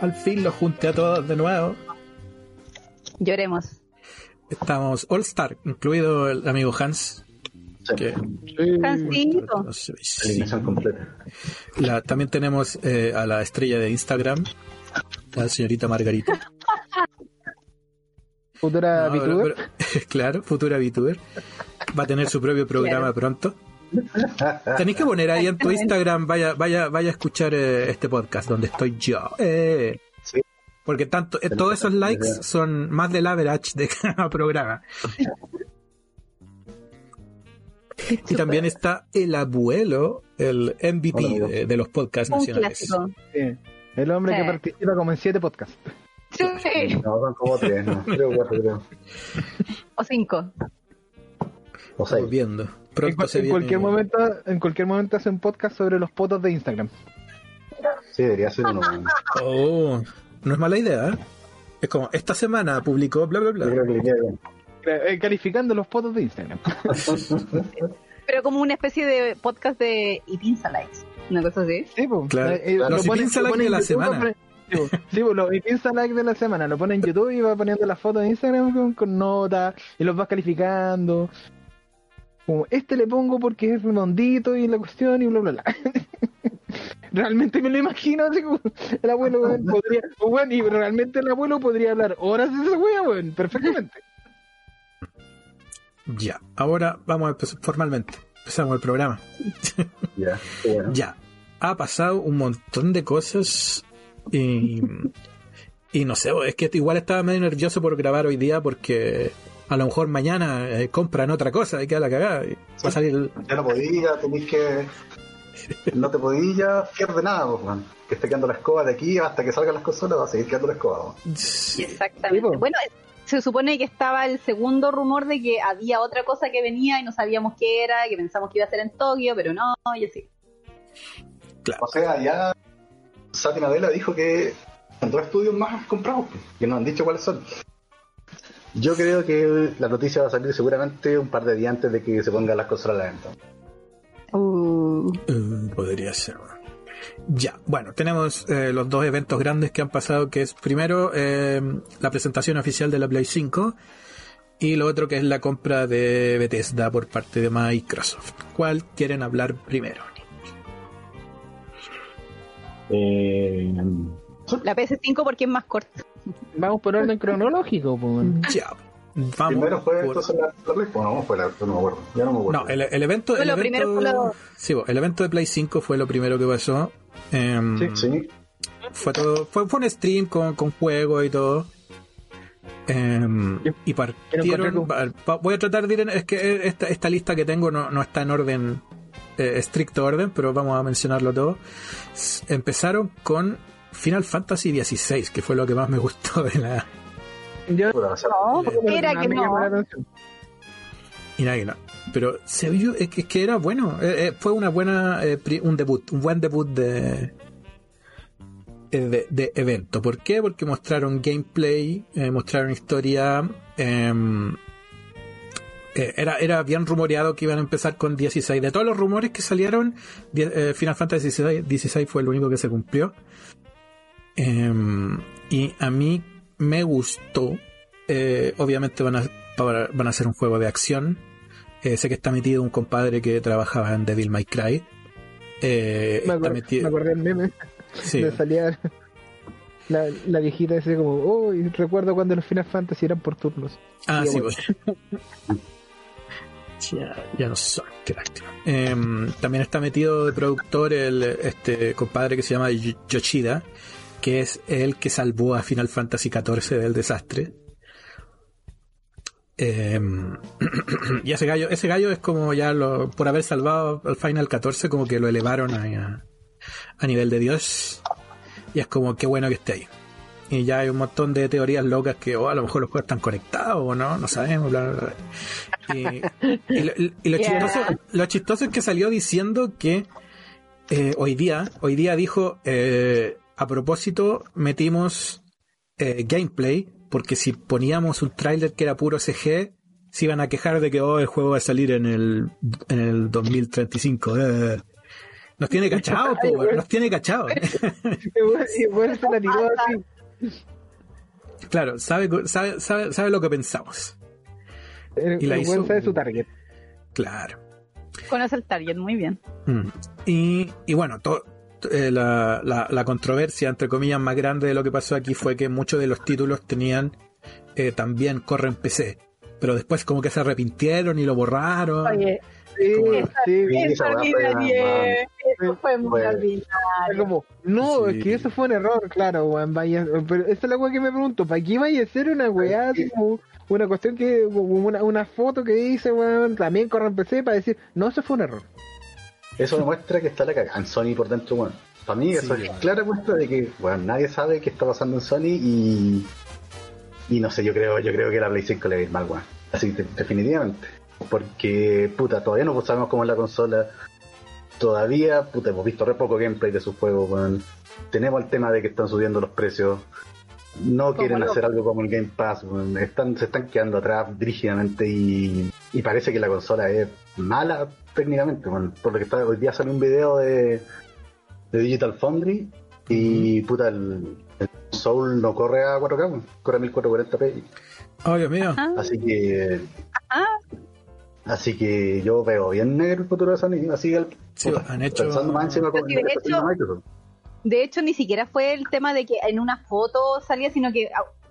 al fin los junté a todos de nuevo. Lloremos. Estamos All Star, incluido el amigo Hans. Que, Hansito. completa. la- también tenemos eh, a la estrella de Instagram, la señorita Margarita. Futura No, VTuber. pero- claro, futura VTuber. Va a tener su propio programa pronto. Tenéis que poner ahí en tu Instagram, vaya, vaya, vaya a escuchar eh, este podcast donde estoy yo. Eh. Sí. Porque tanto, eh, todos esos likes son más del average de cada programa. Y también está el abuelo, el MVP Hola, de, de los podcasts Un nacionales. Sí. El hombre que participa como en siete podcasts. Sí. No, son como tres, no. Creo cuatro, creo. O cinco. O seis. Estamos En, Pronto cual- se en viene- cualquier momento, en cualquier momento hace un podcast sobre los potos de Instagram. Sí, debería ser uno. Oh, no es mala idea. ¿eh? Es como, esta semana publicó bla bla Yo bla. creo que le queda bien. Eh, calificando los potos de Instagram. Pero como una especie de podcast de Ipinza Likes. Una cosa así. Sí, pues. Claro. Eh, eh, Los Like pone de la YouTube, semana. Sí, pues, los de la semana. Lo pone en YouTube y va poniendo las fotos de Instagram con, con notas y los vas calificando. Como, este le pongo porque es redondito y la cuestión y bla, bla, bla. Realmente me lo imagino así como el abuelo weón, podría, weón, y realmente el abuelo podría hablar horas de esa wea, weón, perfectamente. Ya, ahora vamos a empezar formalmente. Empezamos el programa. Ya, bueno. Ya, ha pasado un montón de cosas y, y no sé, es que igual estaba medio nervioso por grabar hoy día porque a lo mejor mañana eh, compran otra cosa y queda la cagada. y va a salir el- Ya no podía, tenéis que. No te podías ya fiar de nada, pues, man. Que esté quedando la escoba de aquí hasta que salgan las consolas, va a seguir quedando la escoba. Sí. Exactamente. Sí. Bueno, se supone que estaba el segundo rumor de que había otra cosa que venía y no sabíamos qué era, que pensamos que iba a ser en Tokio, pero no, y así. O sea, ya Satya Nadella dijo que en dos estudios más comprados, pues, que nos han dicho cuáles son. Yo creo que la noticia va a salir seguramente un par de días antes de que se pongan las consolas a la venta. Uh, Eh, podría ser. Ya, bueno, tenemos eh, los dos eventos grandes que han pasado, que es primero eh, la presentación oficial de la Play 5 y lo otro que es la compra de Bethesda por parte de Microsoft. ¿Cuál quieren hablar primero? Eh, la PS5 porque es más corta. Vamos por orden cronológico, pues. Ya, vamos. primero fue por- entonces la, la Play, o no, fue la, no me acuerdo, ya no me acuerdo. No, el, el evento, Fue el lo evento, primero, fue lo- sí, el evento de Play 5 fue lo primero que pasó. Em, Sí. Sí, Fue todo, fue, fue un stream con, con juegos y todo. Yo- y partieron. Voy a tratar de ir en, es que esta, esta lista que tengo no, no está en orden, eh, estricto orden, pero vamos a mencionarlo todo. Empezaron con Final Fantasy XVI, que fue lo que más me gustó de la. Yo, No, era que no. Y nada, que no. Pero se vio, es que, es que era bueno. eh, eh, fue una buena, eh, pri- un debut, un buen debut de, eh, de, de evento. ¿Por qué? Porque mostraron gameplay, eh, mostraron historia. em, eh, era, era bien rumoreado que iban a empezar con 16. De todos los rumores que salieron, die- eh, Final Fantasy 16, 16 fue el único que se cumplió. Em, y a mí me gustó. Eh, obviamente van a, van a hacer un juego de acción. Eh, sé que está metido un compadre que trabajaba en Devil May Cry. Eh, Me, metido- me acordé del meme. sí. Le salía la, la viejita ese como, oh, y recuerdo cuando los Final Fantasy eran por turnos. Ah, sí, bueno. pues. ya, ya no son, qué lástima. Em, también está metido de productor el este compadre que se llama Yo- Yoshida, que es el que salvó a Final Fantasy XIV del desastre. Em, y ese gallo, ese gallo es como ya lo, por haber salvado al Final 14, como que lo elevaron a, a nivel de Dios. Y es como qué bueno que esté ahí. Y ya hay un montón de teorías locas que oh, a lo mejor los juegos están conectados o no, no sabemos. bla, bla, bla. Y, y lo, y lo Yeah. chistoso, lo chistoso es que salió diciendo que eh, hoy día, hoy día dijo, eh, a propósito, metimos eh, gameplay, porque si poníamos un tráiler que era puro CG, se iban a quejar de que oh, el juego va a salir en el, en el 2035. eh. Nos tiene cachado, nos tiene cachado. Claro, sabe, sabe, sabe, sabe lo que pensamos. Y la hizo- sabe su target. Claro. Conoce el target muy bien. Mm. Y, y bueno, to- eh, la, la, la controversia, entre comillas, más grande de lo que pasó aquí fue que muchos de los títulos tenían eh, también corren PC. Pero después como que se arrepintieron y lo borraron. Oye, Sí, Como- sí. Sí, eso esa fue ordinario. Eso fue muy ordinario. como, no, Sí. es que eso fue un error, claro, weón, pero esa es la weá que me pregunto, ¿para qué vaya a ser una weá, como una cuestión que, una, una foto que dice, weón, también corre en PC para decir, no, eso fue un error. Eso demuestra que está la cagada en Sony por dentro, bueno. Para mí eso es clara muestra de que, bueno, nadie sabe qué está pasando en Sony y... Y no sé, yo creo yo creo que la Play 5 le va a ir mal, weón. Así, de- definitivamente. Porque, puta, todavía no sabemos cómo es la consola. Todavía, puta, hemos visto re poco gameplay de sus juegos, weón. Tenemos el tema de que están subiendo los precios. No quieren hacer algo como el Game Pass, weón. Están, se están quedando atrás rígidamente y, y parece que la consola es mala técnicamente, weón. Por lo que está, hoy día sale un video de, de Digital Foundry y puta, el, el Soul no corre a 4K, weón. corre a 1440p. Oh, Dios mío. Ah, Así que. ah, Así que yo veo bien negro el futuro de Sony. Así el, Sí, han hecho- Pensando más encima con de Microsoft. De hecho, ni siquiera fue el tema de que en una foto salía, sino que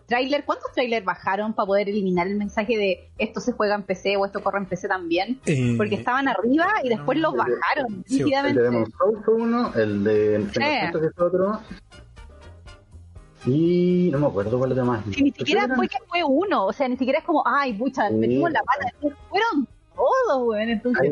ah, trailer, ¿cuántos trailers bajaron para poder eliminar el mensaje de esto se juega en PC o esto corre en PC también? Eh, Porque estaban arriba y después los bajaron Sí, El de Demon's Souls fue uno, el de Fantasy fue otro. Y no me acuerdo cuál es el más. Que ni siquiera fue que fue uno, o sea, ni siquiera es como, ay, pucha, Sí. metimos la pata, fueron todos, weón, entonces...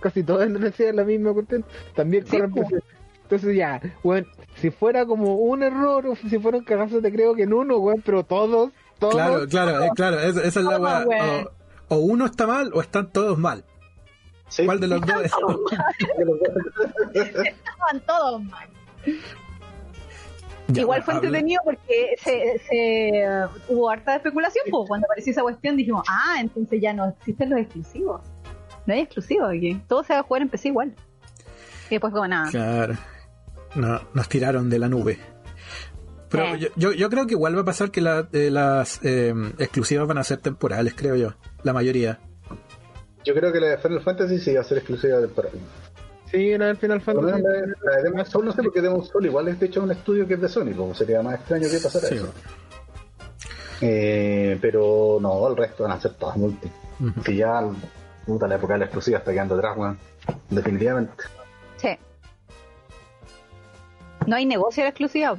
Casi todos, decían la misma cuestión, también Sí, corre en pues. PC. Entonces ya, weón, si fuera como un error, o si fueron cagazos, te creo que en uno, weón, pero todos, todos, Claro, claro, eh, claro, esa, esa es la weá. weón. O, o uno está mal o están todos mal. Sí. ¿Cuál de los dos es? Estaban todos mal. Ya, Igual fue habla- entretenido porque se, se, uh, hubo harta especulación, pues cuando apareció esa cuestión dijimos, ah, entonces ya no existen los exclusivos. No hay exclusivos aquí, todo se va a jugar en PC igual. Y después como nada. Claro. No, nos tiraron de la nube. Pero Eh. yo, yo, yo creo que igual va a pasar que la- eh, las eh, exclusivas van a ser temporales, creo yo. La mayoría. Yo creo que la de Final Fantasy sí va a ser exclusiva de para sí, la del Final Fantasy. la, de- la de Demon's Souls no sé porque Demon's Souls igual es de hecho un estudio que es de Sony, como sería más extraño que pasara Sí. eso. Eh, pero no, el resto van a ser todas multi. Ujú. Que ya puta, la época de la exclusiva está quedando atrás, weón. Definitivamente. Sí. No hay negocio de exclusiva.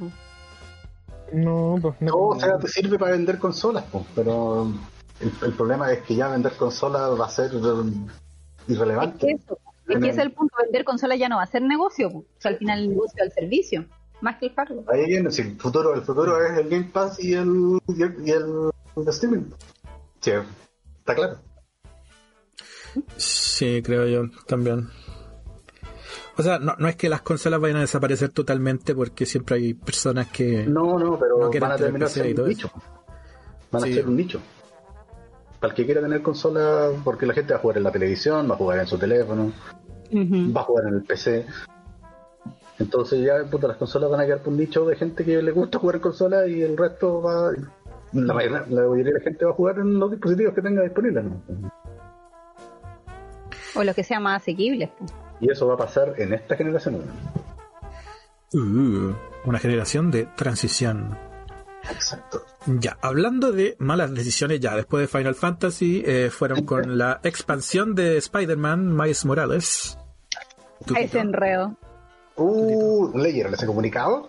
No, pues no. No, o sea, te sirve para vender consolas, po, pero el, el problema es que ya vender consolas va a ser um, Es irrelevante. que eso, es que ese es el punto, vender consolas ya no va a ser negocio, o sea, al final el negocio es el servicio, más que el hardware. Ahí viene, si el futuro, el futuro es el Game Pass y el, y el, y el- el streaming. Sí, está claro. Sí, creo yo también. O sea, no, no es que las consolas vayan a desaparecer totalmente porque siempre hay personas que... No, no, pero No quieren van a tener terminar PC y siendo un eso. nicho. Van Sí. a ser un nicho. Para el que quiera tener consola, porque la gente va a jugar en la televisión, va a jugar en su teléfono, va a jugar en el PC. Entonces ya puta, las consolas van a quedar por un nicho de gente que le gusta jugar en consola y el resto va... La mayoría, la mayoría de la gente va a jugar en los dispositivos que tenga disponibles. ¿no? O los que sean más asequibles. pues. Y eso va a pasar en esta generación. ¿no? Uh, una generación de transición. Exacto. Ya, hablando de malas decisiones, ya después de Final Fantasy, eh, fueron con la expansión de Spider-Man, Miles Morales. Ese enredo. Uh, ¿leyeron ese comunicado?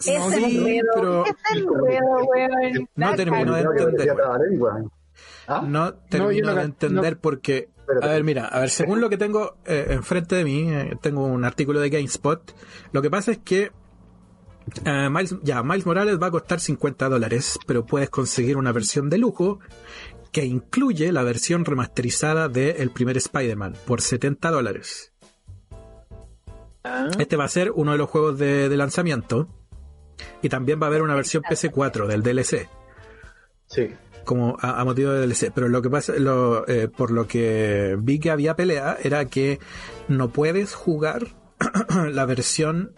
Ese No, sí, enredo. pero Ese enredo, weón. No La terminó de que entender. ¿Ah? no termino de entender porque, Espérate. a ver, mira, a ver, según lo que tengo eh, enfrente de mí, eh, tengo un artículo de GameSpot, lo que pasa es que eh, Miles, ya, Miles Morales va a costar 50 dólares, pero puedes conseguir una versión de lujo que incluye la versión remasterizada de el primer Spider-Man por 70 dólares. Ah, Este va a ser uno de los juegos de, de lanzamiento. Y también va a haber una versión PS4 del DLC. Sí. Como a, motivo de DLC. Pero lo que pasa, lo, eh, por lo que vi que había pelea, era que no puedes jugar la versión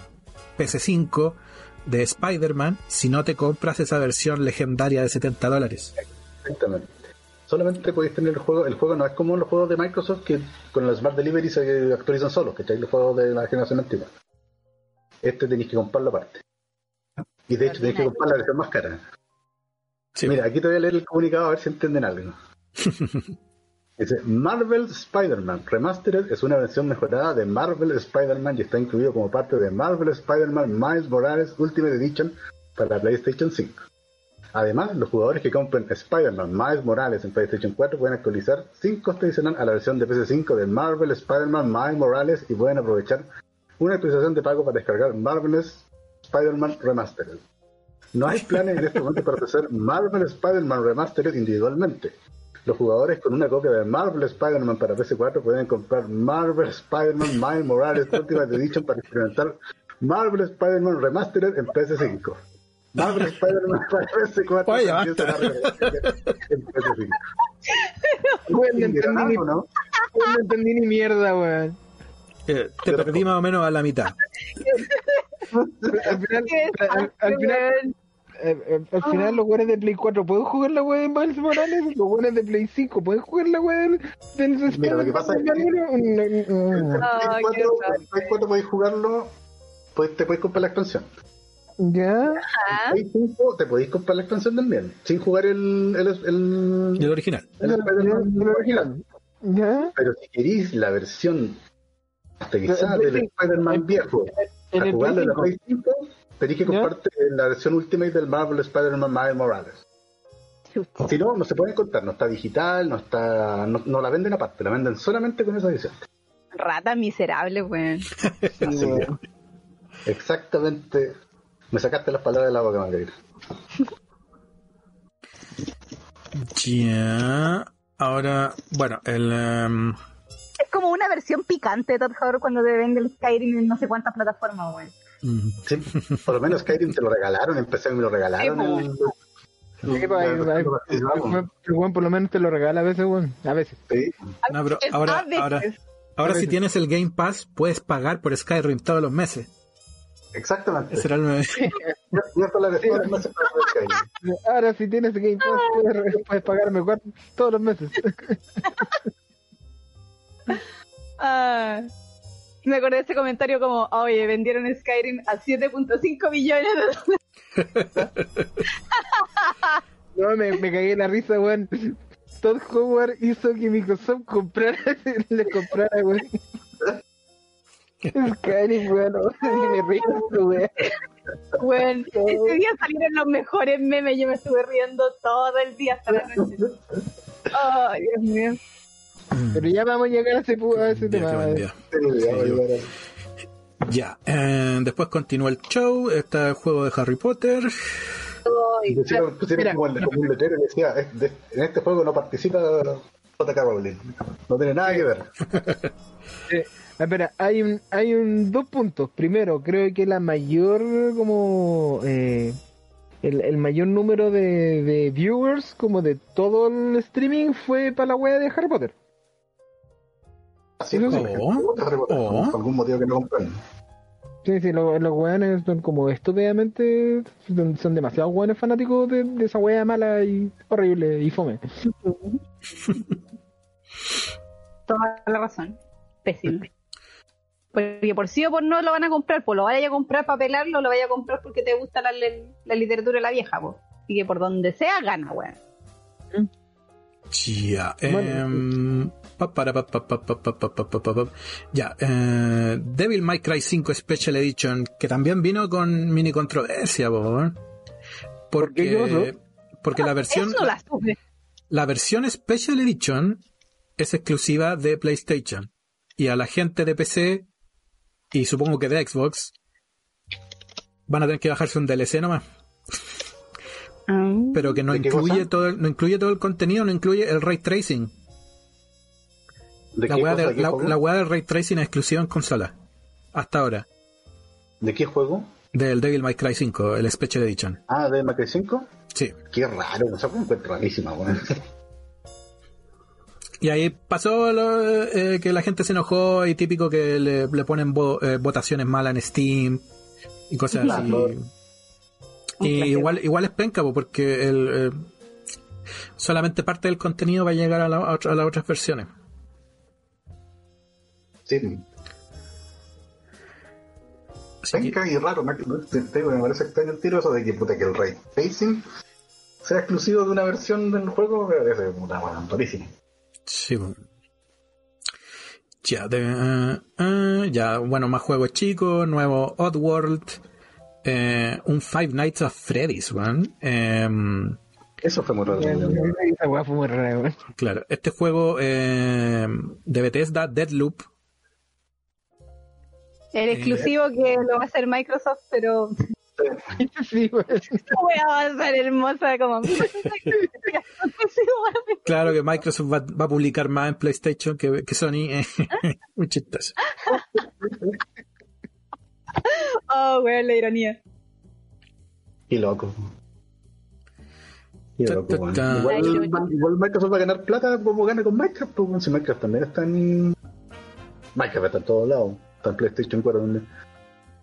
PS5 de Spider-Man si no te compras esa versión legendaria de 70 dólares. Exactamente. Solamente podéis tener el juego. El juego no es como los juegos de Microsoft que con el Smart Delivery se actualizan solos, que los juegos de la generación antigua. Este tenéis que comprarlo aparte. Y de hecho tenéis que comprar la versión más cara. Mira, aquí te voy a leer el comunicado a ver si entienden algo. Dice, Marvel Spider-Man Remastered es una versión mejorada de Marvel Spider-Man y está incluido como parte de Marvel Spider-Man Miles Morales Ultimate Edition para PlayStation 5. Además, los jugadores que compren Spider-Man Miles Morales en PlayStation 4 pueden actualizar 5 coste adicional a la versión de PC5 de Marvel Spider-Man Miles Morales y pueden aprovechar una actualización de pago para descargar Marvel's Spider-Man Remastered. No hay planes en este momento para ofrecer Marvel Spider-Man Remastered individualmente. Los jugadores con una copia de Marvel Spider-Man para PS4 pueden comprar Marvel Spider-Man Miles Morales Ultimate Edition para experimentar Marvel Spider-Man Remastered en PS5. Marvel Spider-Man para PS4 Oye, basta. en PS5. Weón, no entendí ni, ¿no? no entendí ni mierda, weón. Eh, te perdí más o menos a la mitad. Al final, al, al final, eh, eh, al final los weones de Play 4 pueden jugar la wea de Miles Morales, los weones de Play 5 pueden jugar la wea del, del Mira, lo que pasa es que-. Ah, qué Play 4, raro. en Play 4 podéis jugarlo, pues, te podéis comprar la expansión. Ya, Ajá. En Play 5 te podéis comprar la expansión también, sin jugar el, el, el, El original. el Spider-Man el original. Ya, Pero si queréis la versión masterizada Pero en del Spider-Man viejo, en a el jugarlo Play en la 5. Play 5, tenéis que ¿Ya? comprarte la versión Ultimate del Marvel Spider-Man Miles Morales. Chucha. Si no, no se puede encontrar, no está digital, no está no, no la venden aparte, la venden solamente con esa edición. Rata miserable, weón. Que, exactamente. Me sacaste las palabras de la boca, Margarita. Ya. Ahora, bueno, el. em, Es como una versión picante de Todd Howard cuando te vende el Skyrim en no sé cuántas plataformas, weón. Mm, Sí, por lo menos Skyrim te lo regalaron, empecé me lo regalaron. Sí, por lo menos te lo regala a veces, weón. A veces. Sí. no, pero Es ahora, a veces. ahora, ahora si tienes el Game Pass, puedes pagar por Skyrim todos los meses. Exactamente. Ese era el- 10 dólares todos los meses para jugar Skyrim. Ahora si tienes Game Pass puedes, puedes pagarme todos los meses. Ah, me acordé de ese comentario como, oye, vendieron Skyrim a 7.5 millones de dólares. No, me, me cagué en la risa, weón. Todd Howard hizo que Microsoft comprara, le comprara, weón. Skyrim, weón. me río, weón. Weón, ese día salieron los mejores memes, yo me estuve riendo todo el día hasta la noche. Ay, Dios mío. Pero ya vamos a llegar a ese, pu- a ese Día tema. Sí, ya, eh, después continúa el show, está el juego de Harry Potter. Pusieron, pusieron Mira. como, el- como un letrero que decía, "Es de- en este juego no participa J.K. Rowling. No tiene nada que ver. Eh, espera, hay un, hay un dos puntos. Primero, creo que la mayor como eh, el, el mayor número de, de viewers como de todo el streaming fue para la wea de Harry Potter. Así Sí, es, sí. como que Harry Potter, Oh. por algún motivo que no comprenden. Sí, sí, lo- los weones son como estúpidamente, son, son demasiado weones fanáticos de, de esa wea mala y horrible y fome. Toda la razón. Pésimo. Porque por sí o por no lo van a comprar, pues lo vaya a comprar para pelarlo, lo vaya a comprar porque te gusta la, la literatura de la vieja, pues. Y que por donde sea gana, weón. Ya, Bueno. em, ya, Devil May Cry 5 Special Edition, que también vino con mini controversia, ¿por? porque, ¿eh? ¿Por qué porque la versión la, versión Special Edition es exclusiva de PlayStation y a la gente de PC y supongo que de Xbox van a tener que bajarse un DLC nomás. Pero que no incluye todo, no incluye todo el contenido, no incluye el ray tracing. ¿De La qué, weá, de, qué la, juego? la weá del ray tracing es exclusiva en consola. Hasta ahora. ¿De qué juego? Del Devil May Cry 5, el Special Edition. Ah, de Macri 5. Sí. Qué raro, o sea, un encuentro rarísima, weón. Y ahí pasó lo, eh, que la gente se enojó y típico que le, le ponen vo- eh, votaciones malas en Steam y cosas así. Y igual, igual es penca, po, porque el, eh, solamente parte del contenido va a llegar a, la- a otra- a las otras versiones. Sí. Penca y raro, me, me parece extraño el tiro eso de que, puta, que el ray tracing sea exclusivo de una versión del juego, me parece puta, bueno, rarísimo. Sí. Ya, de, eh, eh, ya, bueno, más juegos chicos, nuevo Oddworld, eh, un Five Nights at Freddy's, weón. Em, Eso fue muy raro. Esa fue muy. Claro, este juego eh, de Bethesda, Deadloop, El exclusivo que lo va a hacer Microsoft, pero Sí, va a ser hermosa como claro que Microsoft va, va a publicar más en PlayStation que, que Sony, eh, muy chistoso. Oh, weón, la ironía. Y loco. Y Ta, loco, ta, weón. ta. Igual, igual Microsoft va a ganar plata como gana con Minecraft, pues, weón, si Minecraft también está en... Minecraft está en todos lados, está en PlayStation 4 también.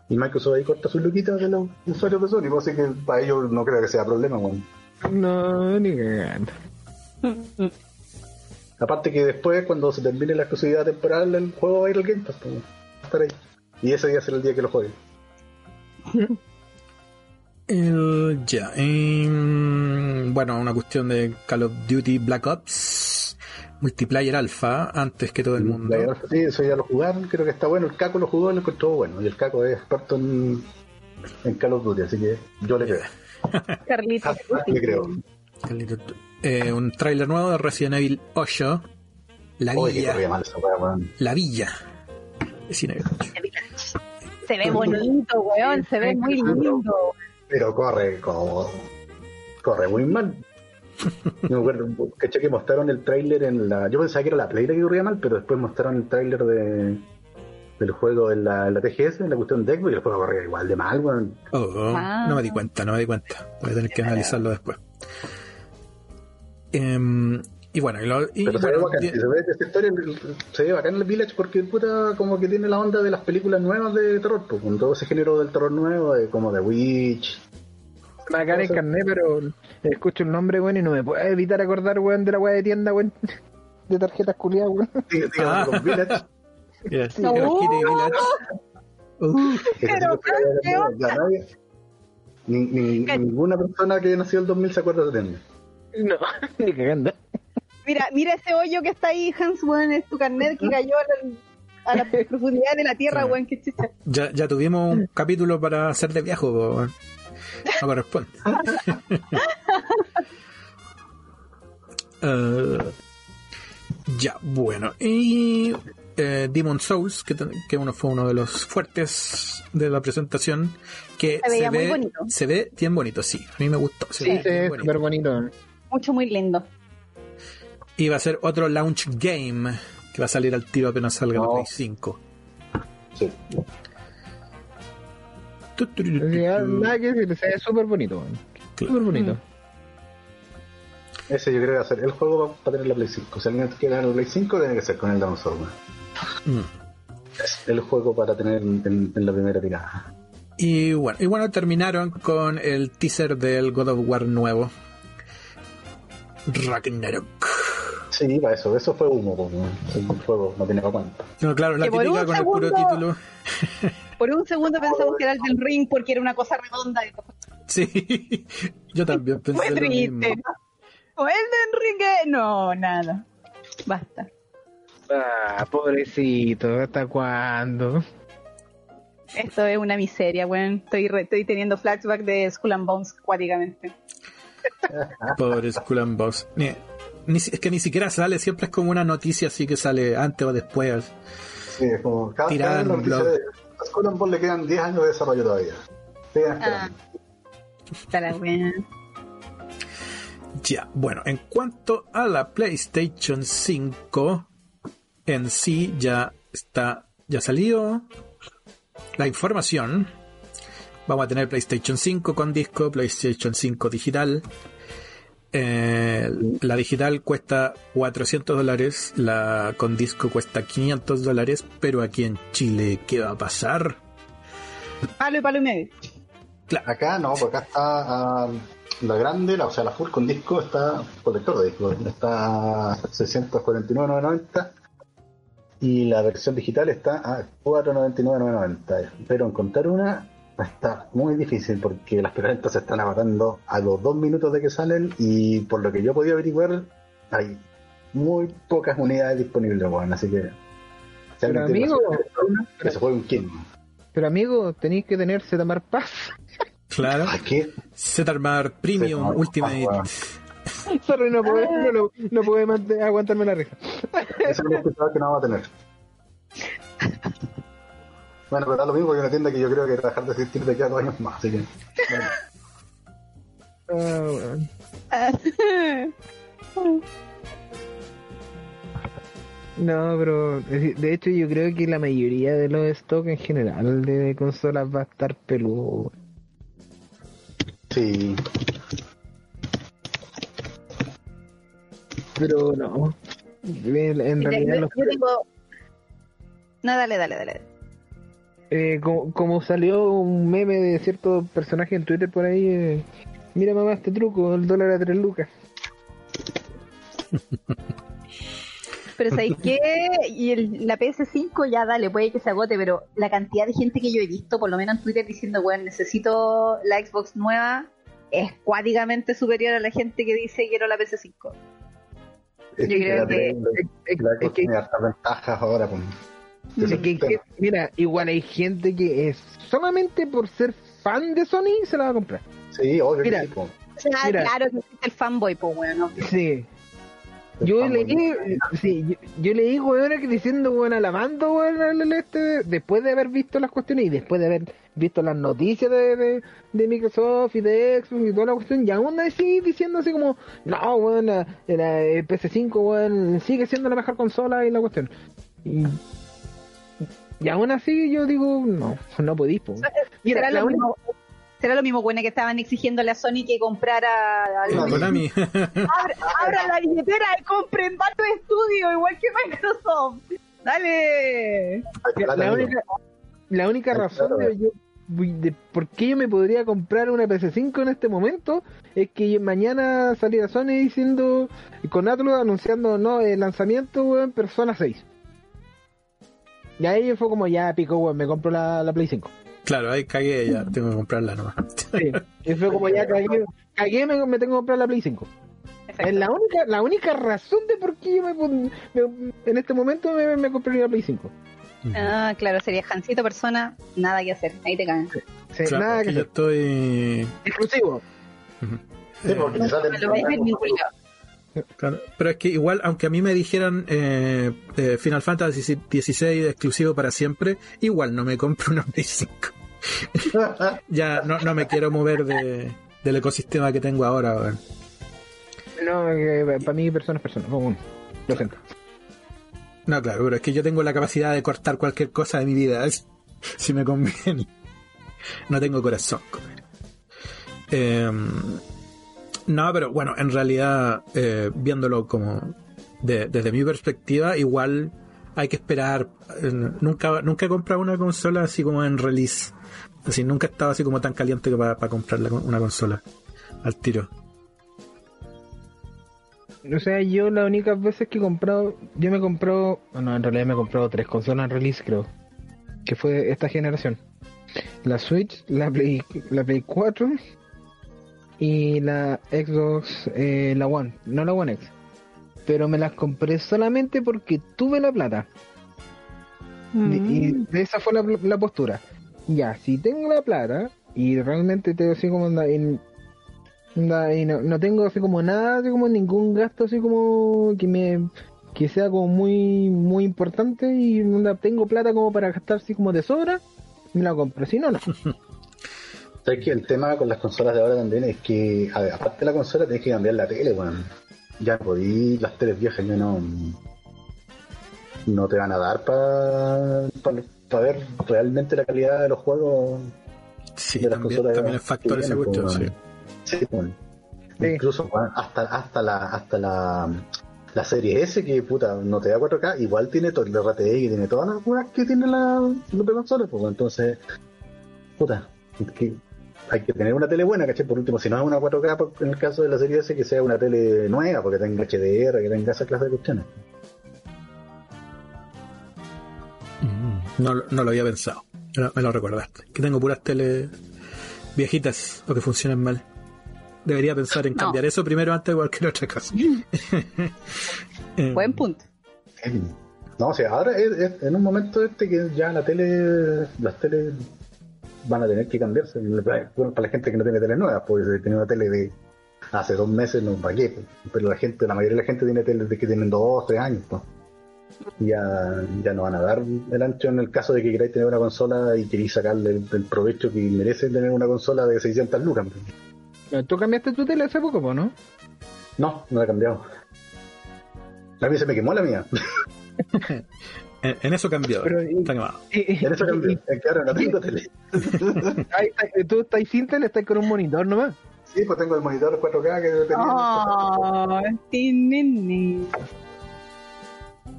Y Microsoft ahí corta sus luquitas de los usuarios de Sony, pues, así que para ellos no creo que sea problema, weón. No, ni cagando. Aparte que después, cuando se termine la exclusividad temporal, el juego va a ir al Game Pass, pues, estar ahí. Y ese día será el día que lo juegue. El- ya, em, bueno, una cuestión de Call of Duty Black Ops, multiplayer alfa, antes que todo el mundo. Sí, eso ya lo jugaron, creo que está bueno. El Caco lo jugó y lo encontró bueno. Y el Caco es experto en, en Call of Duty, así que yo le creo. Carlitos. Le creo. Eh, un tráiler nuevo de Resident Evil 8, La Oye, Villa, corría mal. La Villa. Resident Evil 8. Se ve bonito, weón, se ve muy lindo. Pero corre como. Corre muy mal. Yo me acuerdo, caché que mostraron el tráiler en la. Yo pensaba que era la Play la que corría mal, pero después mostraron el tráiler de del juego en la, en la TGS, en la cuestión de Xbox, y el juego corría igual de mal, weón. Oh, Ah. no me di cuenta, no me di cuenta. Voy a tener que analizarlo después. Em, y bueno, y, lo- y Pero se ve bueno, bacán, se ve esta historia, se ve bacán el Village porque puta como que tiene la onda de las películas nuevas de terror, pues, con todo ese género del terror nuevo, de, como The Witch. El carnet, pero escucho el nombre, weón, y no me puedo evitar acordar, weón, de la weá de tienda, weón. De tarjetas culiadas, weón. Sí, Ah. con Village. Yes, No. Village. Uh, Pero, supone que ¿qué era- ya nadie- ni- ni- ¿Qué? ninguna persona que nació en el 2000 se acuerda de tienda. No, ni cagando. Mira, mira ese hoyo que está ahí, Hans, weón, es tu carnet que cayó a la, a la profundidad de la tierra, Sí. weón, qué chicha. ya, ya tuvimos un capítulo para hacer de viaje, po. No corresponde. Eh, ya, bueno. Y eh, Demon Souls, que, que uno fue uno de los fuertes de la presentación, que Se veía muy ve, bonito. se ve bien bonito, sí. A mí me gustó. se Sí, ve se bien ve bonito. súper bonito. Mucho, muy lindo. Y va a ser otro launch game que va a salir al tiro apenas salga la Play 5. Sí. Nada que decir, se ve súper bonito. Súper bonito. Ese yo creo que va a ser el juego para tener la Play 5. Si alguien quiere tener la Play 5, tiene que ser con el Down. Mm. Es el juego para tener en, en- en la primera tirada. Y bueno, y bueno, terminaron con el teaser del God of War nuevo. Ragnarok. Sí, para eso. Eso fue humo, weón. El juego no tiene para cuánto. No, claro, la típica con el puro título. Por un segundo pensamos que era el del ring porque era una cosa redonda. Sí, yo también pensé Fue lo triste. mismo. O el de Enrique, no, nada. Basta. Ah, pobrecito, ¿hasta cuándo? Esto es una miseria, weón. Estoy, re- estoy teniendo flashback de Skull and Bones cuáticamente. Pobre Skull and Bones. Ni, ni si- es que ni siquiera sale, siempre es como una noticia así que sale antes o después. Sí, es como cada Tirada en un blog. de a Bones le quedan 10 años de desarrollo todavía. Ah. Está la. Ya, bueno, en cuanto a la PlayStation 5 en sí ya está, ya salió la información Vamos a tener PlayStation 5 con disco, PlayStation 5 digital. Eh, la digital cuesta 400 dólares, la con disco cuesta 500 dólares, pero aquí en Chile, ¿qué va a pasar? Palo y palo y medio. Acá no, porque acá está ah, la grande, la, o sea, la full con disco está, protector de disco, está a 649,990 y la versión digital está a 499,990. Pero encontrar una está muy difícil porque las preventas se están agotando a los dos minutos de que salen y por lo que yo podía averiguar hay muy pocas unidades disponibles, bueno, así que... Pero amigo, que se juegue un king. Pero amigo, tenéis que tener Zetamar Paz. Claro. ¿A qué? Zetamar Premium Zetamar Ultimate. Paz, Sorry, no puedo, no, no puedo mant- aguantarme la reja. Eso es lo que no va a tener. Bueno, pero da lo mismo que una tienda que yo creo que va a dejar de existir de aquí a dos años más, así que... bueno. Ah, bueno. No, pero de de hecho yo creo que la mayoría de los stock en general de consolas va a estar peludo. Sí, Pero no. En, realidad, yo, los- yo tengo. No, dale, dale, dale. Eh, como, como salió un meme de cierto personaje en Twitter por ahí, eh, mira mamá este truco, el dólar a 3 lucas. Pero ¿sabéis qué? Y el- la PS5 ya dale, puede que se agote, pero la cantidad de gente que yo he visto, por lo menos en Twitter, diciendo, bueno, necesito la Xbox nueva, es cuáticamente superior a la gente que dice quiero la PS5. es Yo creo que- Es, es que, ventajas ahora. Pues. Es que- es tema. mira, igual hay gente que es solamente por ser fan de Sony se la va a comprar. Sí, obvio Mira. que sí, Mira. claro que existe el fanboy, pues bueno. Sí. Yo leí, sí, yo, yo leí, weón, que diciendo, weón, alabando, weón, al- este, después de haber visto las cuestiones y después de haber visto las noticias de, de, de Microsoft y de Xbox y toda la cuestión, y aún así diciendo así como, no, weón, la, la eh, PS5, weón, sigue siendo la mejor consola y la cuestión. Y, y aún así yo digo, no, no podéis. Mira, será, la lo única- mismo, será lo mismo, bueno, que estaban exigiéndole a Sony que comprara algo. Konami. Abra, abran la billetera y compren Bato Studio, igual que Microsoft. Dale. La, única, la única razón de, yo, de por qué yo me podría comprar una PS5 en este momento es que mañana saliera Sony diciendo, con Atlus anunciando no el lanzamiento, weón, Persona 6. Y ahí fue como ya pico, weón, me compro la, la Play 5. Claro, ahí cagué ya, tengo que comprarla nomás. Sí. Y fue como ya cagué, cagué me, me tengo que comprar la Play 5. Es la única, la única razón de por qué yo me, me- en este momento me, me compraría la Play 5. Ah, claro, sería Jancito persona, nada que hacer. Ahí te caen. Sí, Claro, nada que hacer. estoy. Exclusivo. Sí, porque te sale- No lo vais a ver ni culiao. Claro, Pero es que igual, aunque a mí me dijeran eh, eh, Final Fantasy XVI exclusivo para siempre, igual no me compro una Play 5. Ya no, no me quiero mover de, del ecosistema que tengo ahora. No, eh, para mí persona es persona. Bueno, lo siento. No, claro, pero es que yo tengo la capacidad de cortar cualquier cosa de mi vida, es- si me conviene. No tengo corazón. Eh, no, pero bueno, en realidad, eh, viéndolo como de- desde mi perspectiva, igual hay que esperar. Nunca, nunca he comprado una consola así como en release. Así, nunca he estado así como tan caliente para comprar la- una consola al tiro. O sea, yo las únicas veces que he comprado, yo me he comprado, bueno, en realidad me he comprado tres consolas en release, creo, que fue esta generación. La Switch, la Play, la Play 4 y la Xbox, eh, la One, no la One X. Pero me las compré solamente porque tuve la plata. De- Y Mm. esa fue la, la postura. Ya, si tengo la plata y realmente tengo así como anda, en- anda, y no, no tengo así como nada, así como ningún gasto así como que me que sea como muy muy importante y anda, tengo plata como para gastar así como de sobra, me la compro. Si no, no. ¿Sabes que el tema con las consolas de ahora también es que, a ver, aparte de la consola, tenés que cambiar la tele, weón. Ya podí, las teles viejas ya no. No te van a dar para ver realmente la calidad de los juegos Sí, también, también es factor ese cuestión, sí. Sí, bueno. Incluso hasta, hasta la, hasta la, la serie S, que puta, no te da 4K, igual tiene todo el RTX y tiene todas las cosas que tiene la, los consolas, pues entonces, puta, que hay que tener una tele buena, ¿cachai? Por último, si no es una 4K, en el caso de la serie S, que sea una tele nueva, porque tenga HDR, que tenga esa clase de cuestiones. Mm, no, no lo había pensado, me lo recordaste. Que tengo puras teles viejitas o que funcionan mal. Debería pensar en cambiar eso primero antes de cualquier otra cosa. Eh, Buen punto. No, o sea, ahora es, en un momento este que ya la tele, las teles van a tener que cambiarse. Bueno, para la gente que no tiene tele nueva, pues tiene una tele de hace dos meses, no, ¿para qué? Pero la gente, la mayoría de la gente tiene teles de que tienen dos, tres años, pues. Ya, ya no van a dar el ancho en el caso de que queráis tener una consola y queréis sacarle el, provecho que merece tener una consola de 600 lucas. ¿Tú cambiaste tu tele hace poco, no? No, no la he cambiado. La mía se me quemó la mía. en, eso cambió. Pero, está quemado. en eso cambió. Claro, no tengo tele. ¿Tú estás sin tele? ¿Estás con un monitor nomás? Sí, pues tengo el monitor 4K que tenía. Oh,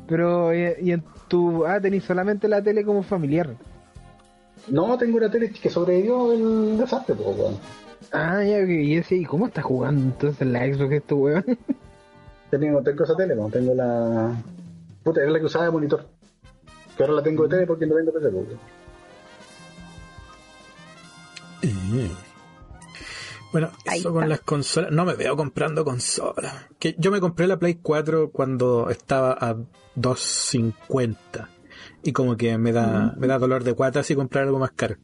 Pero, ¿y en tu. Ah, tenés solamente la tele como familiar? No, tengo una tele que sobrevivió el desastre, pues, Ah, ya, y decía, ¿y cómo está jugando entonces la Xbox esto, weón? Tengo, tengo esa tele, ¿no? Tengo la. Puta, es la que usaba de monitor. Que ahora la tengo de tele porque no tengo tele, weón. Eh. Bueno, eso con las consolas. No me veo comprando consolas. Que yo me compré la Play 4 cuando estaba a 2.50. Y como que me da, me da dolor de cuata si comprar algo más caro.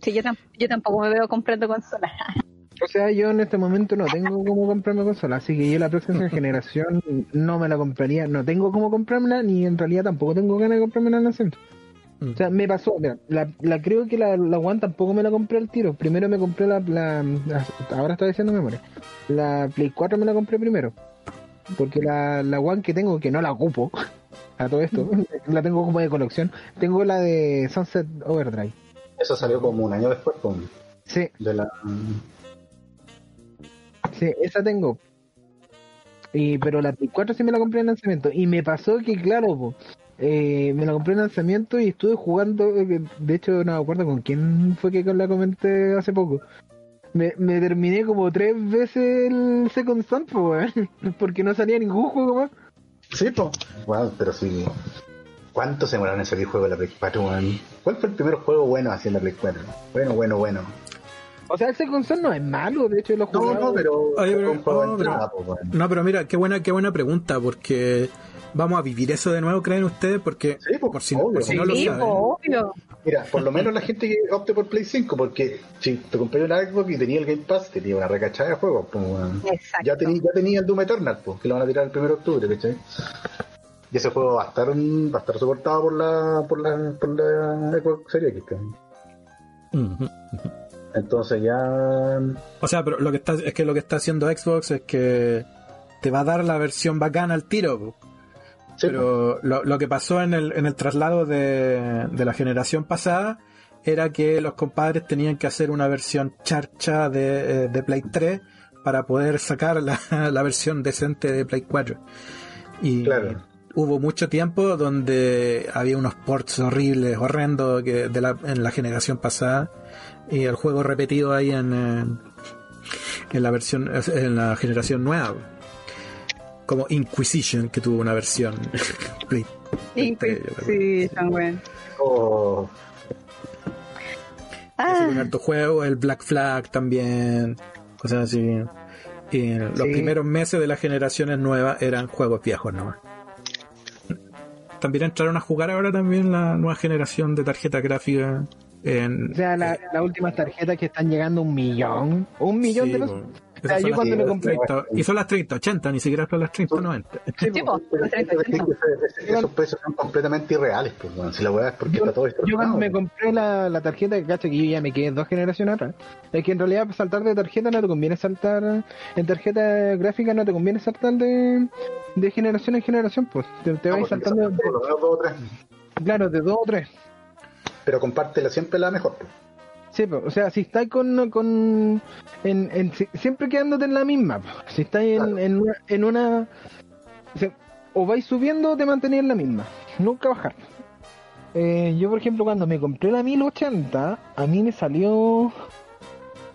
Sí, yo, yo tampoco me veo comprando consolas. O sea, yo en este momento no tengo cómo comprarme consola, así que yo la próxima generación no me la compraría, no tengo cómo comprármela, ni en realidad tampoco tengo ganas de comprarme en el centro. Mm. O sea, me pasó, mira, la, la creo que la, la One tampoco me la compré al tiro. Primero me compré la, la, ahora está diciendo memoria. La Play 4 me la compré primero. Porque la, la One que tengo, que no la ocupo, a todo esto, la tengo como de colección, tengo la de Sunset Overdrive. Eso salió como un año después, con Sí. De la... Sí, esa tengo. Y, pero la Play 4 sí me la compré en lanzamiento. Y me pasó que, claro, eh, me la compré en lanzamiento y estuve jugando. Eh, de hecho, no me acuerdo con quién fue que la comenté hace poco. Me, terminé como tres veces el Second Son, porque no salía ningún juego más. Sí, pues. Bueno, pero sí. ¿Cuánto se demoraron en salir juego de la Play 4, ¿Cuál fue el primer juego bueno en la Play 4? Bueno, bueno, bueno. O sea, ese console no es malo, de hecho lo No, no, pero, no, pero, mira, qué buena, qué buena pregunta, porque vamos a vivir eso de nuevo, ¿creen ustedes? Porque sí, por, si, por si no lo saben. obvio. Mira, por lo menos la gente que opte por Play 5, porque si te compré una Xbox y tenía el Game Pass, tenía una recachada de juegos. Pues, ya, tenía, ya tenía el Doom Eternal, pues, que lo van a tirar el 1 de octubre, ¿cachai? Y ese juego va a estar, va a estar soportado por la, por la, por la Xbox Series X. Entonces ya. O sea, pero lo que está, es que lo que está haciendo Xbox es que te va a dar la versión bacana al tiro. pero lo, lo, que pasó en el, en el traslado de, de la generación pasada era que los compadres tenían que hacer una versión charcha de, eh, de Play 3 para poder sacar la, la versión decente de Play 4. Y, claro hubo mucho tiempo donde había unos ports horribles, horrendos que de la, en la generación pasada y el juego repetido ahí en, en, la versión en la generación nueva como Inquisition que tuvo una versión sí, tan bueno oh. ah. juego el Black Flag también cosas así y los primeros meses de las generaciones nuevas eran juegos viejos nomás también entraron a jugar ahora también la nueva generación de tarjeta gráfica. En, o sea, las la últimas tarjetas que están llegando a un millón. Un millón de pesos. yo cuando me compré. y son las 30, 80, ni siquiera son las 30, 90. Sí, Esos precios son completamente irreales, pues, bueno, si la verdad es porque yo, está todo esto. Yo cuando me compré la, la tarjeta, cacho que yo ya me quedé dos generaciones atrás. Es que en realidad saltar de tarjeta no te conviene saltar. En tarjeta gráfica no te conviene saltar de, de generación en generación, pues. Te, te vas saltando. De, dos o tres. Claro, de dos o tres. Pero compártela siempre la mejor, pues. Sí, po, o sea, si estáis con, con en, en- si- siempre quedándote en la misma, po. si estáis en, Claro. en una, en una o, sea, o vais subiendo o te mantenéis en la misma, nunca bajar. Eh, yo, por ejemplo, cuando me compré la 1080, a mí me salió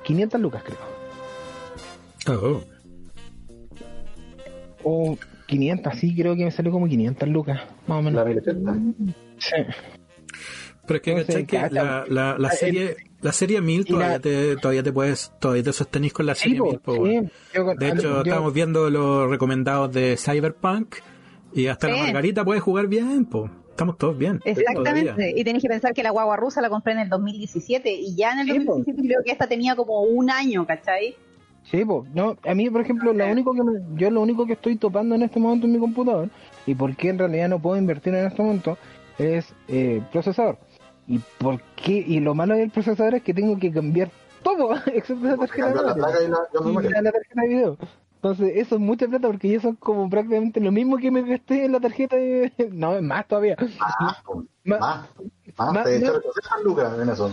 500 lucas, creo. Oh. O 500, sí, creo que me salió como 500 lucas, más o menos. La 1080. Sí. Pero es que, ¿cachai? que la, la, la eh, serie, la serie 1000 y la- todavía te, todavía te puedes, todavía te sostenís con la serie po, 1000, po, sí. weón. Yo con- De yo- hecho, estamos viendo los recomendados de Cyberpunk y hasta la. Margarita puede jugar bien, po. Estamos todos bien. todavía. Exactamente. Y tenés que pensar que la guagua rusa la compré en el 2017 y ya en el Sí, po. 2017 creo que esta tenía como un año, ¿cachai? Sí, pues, no, a mí, por ejemplo, lo único que me- yo lo único que estoy topando en este momento en mi computador y por qué en realidad no puedo invertir en este momento es eh, procesador. Y por qué y lo malo del procesador es que tengo que cambiar todo, excepto la tarjeta la placa y la, la y tarjeta de video. Entonces, eso es mucha plata porque eso es como prácticamente lo mismo que me gasté en la tarjeta de... No, es más todavía. Más, más, más. Te 300 lucas en eso.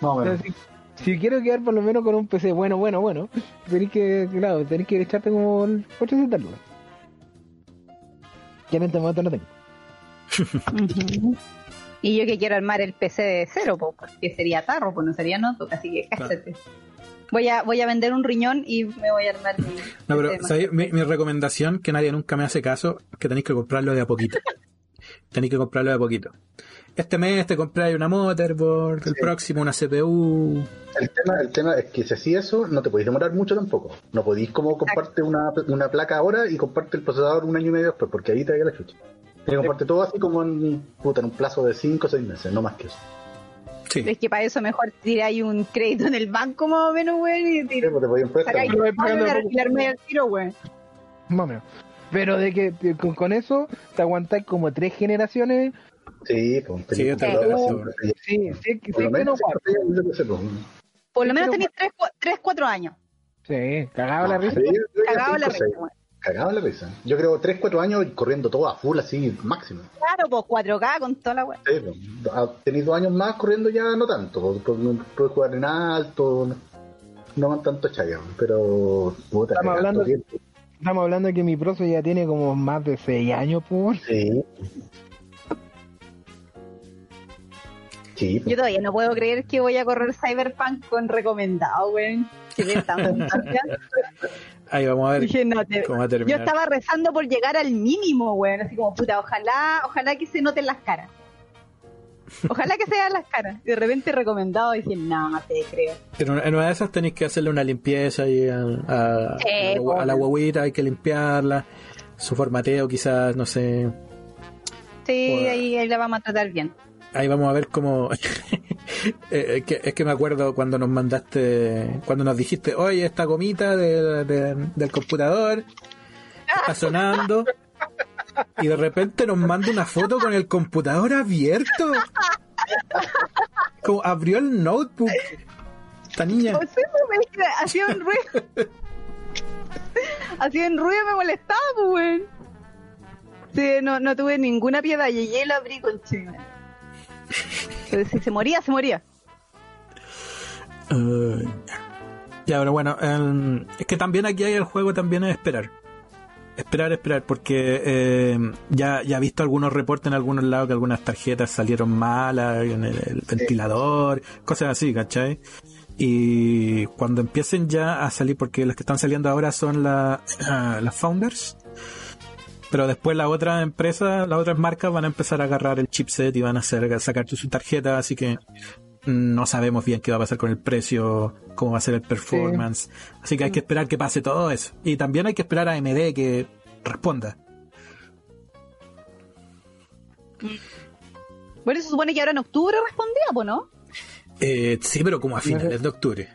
Más o menos. Entonces, si, si quiero quedar por lo menos con un PC bueno, bueno, bueno, tenés que, claro, tenés que echarte como 800 lucas. Que en este momento no tengo. Y yo que quiero armar el PC de cero, po, porque sería tarro, pues no sería notebook, así que cállate. Voy a, voy a vender un riñón y me voy a armar mi No, pero. ¿sabéis? mi, mi recomendación, que nadie nunca me hace caso, que tenéis que comprarlo de a poquito. tenéis que comprarlo de a poquito. Este mes te compráis una motherboard, el próximo una CPU. El tema, el tema es que si así eso, no te podéis demorar mucho tampoco. No podéis como comparte una, una placa ahora y comparte el procesador un año y medio después, porque ahí te la chucha. Que comparte todo así como en, puta, en un plazo de 5 o 6 meses, no más que eso. Sí. Es que para eso mejor tiráis un crédito en el banco más o menos, güey, y Sí, tiráis pues te tiro, güey. Más o menos. Pero de que de- con, con eso te aguantáis como tres generaciones. Sí, pues Sí, te Sí, sí, sí, Por lo menos pues. Por lo menos tenéis 3, 4 años. Sí, cagaba la risa. Creo que Cagado la risa, güey. Cagado la risa. Yo creo 3, 4 años corriendo todo a full así, máximo. Claro, pues 4K con toda la güey. Sí, pues, ah, tenéis dos años más corriendo ya no tanto, puedes jugar en alto, no, no van tanto chayas, pero puta, Estamos hablando- tiempo. Estamos hablando de que mi proceso ya tiene como más de 6 años, pues. Sí. Sí, pues. Yo todavía no puedo creer que voy a correr Cyberpunk con recomendado, güey. Ahí vamos a ver Dije, no, te- cómo va a Yo estaba rezando por llegar al mínimo, güey. Así como, puta, ojalá, ojalá que se noten las caras. Ojalá que se vean las caras. Y de repente recomendado dije, no, no te creo. En una, en una de esas tenéis que hacerle una limpieza ahí a, a- Sí, a la a guaguita, hay que limpiarla. Su formateo quizás, no sé. Sí, ahí, ahí la vamos a tratar bien. Ahí vamos a ver cómo... Eh, es, que, es que me acuerdo cuando nos mandaste, cuando nos dijiste, oye, esta gomita de- de- del computador está sonando. Y de repente nos manda una foto con el computador abierto. Como abrió el notebook. Esta niña. O sea, me- me- hacía un ruido. hacía un ruido me molestaba, pues. Sí, no, no tuve ninguna piedad. Llegué y lo abrí con chima. Si se moría, se moría. Eh, ya, pero bueno, em, es que también aquí hay el juego también es esperar. Esperar, esperar, porque eh, ya, ya he visto algunos reportes en algunos lados que algunas tarjetas salieron malas en el, el ventilador, cosas así, ¿cachai? Y cuando empiecen ya a salir, porque las que están saliendo ahora son la- las Founders, pero después las otras empresas, las otras marcas van a empezar a agarrar el chipset y van a hacer, sacar su tarjeta, así que no sabemos bien qué va a pasar con el precio, cómo va a ser el performance. Así que hay que esperar que pase todo eso. Y también hay que esperar a AMD que responda. Bueno, se supone que ahora en octubre respondía, pues, ¿no? Eh, sí, pero como a finales de octubre.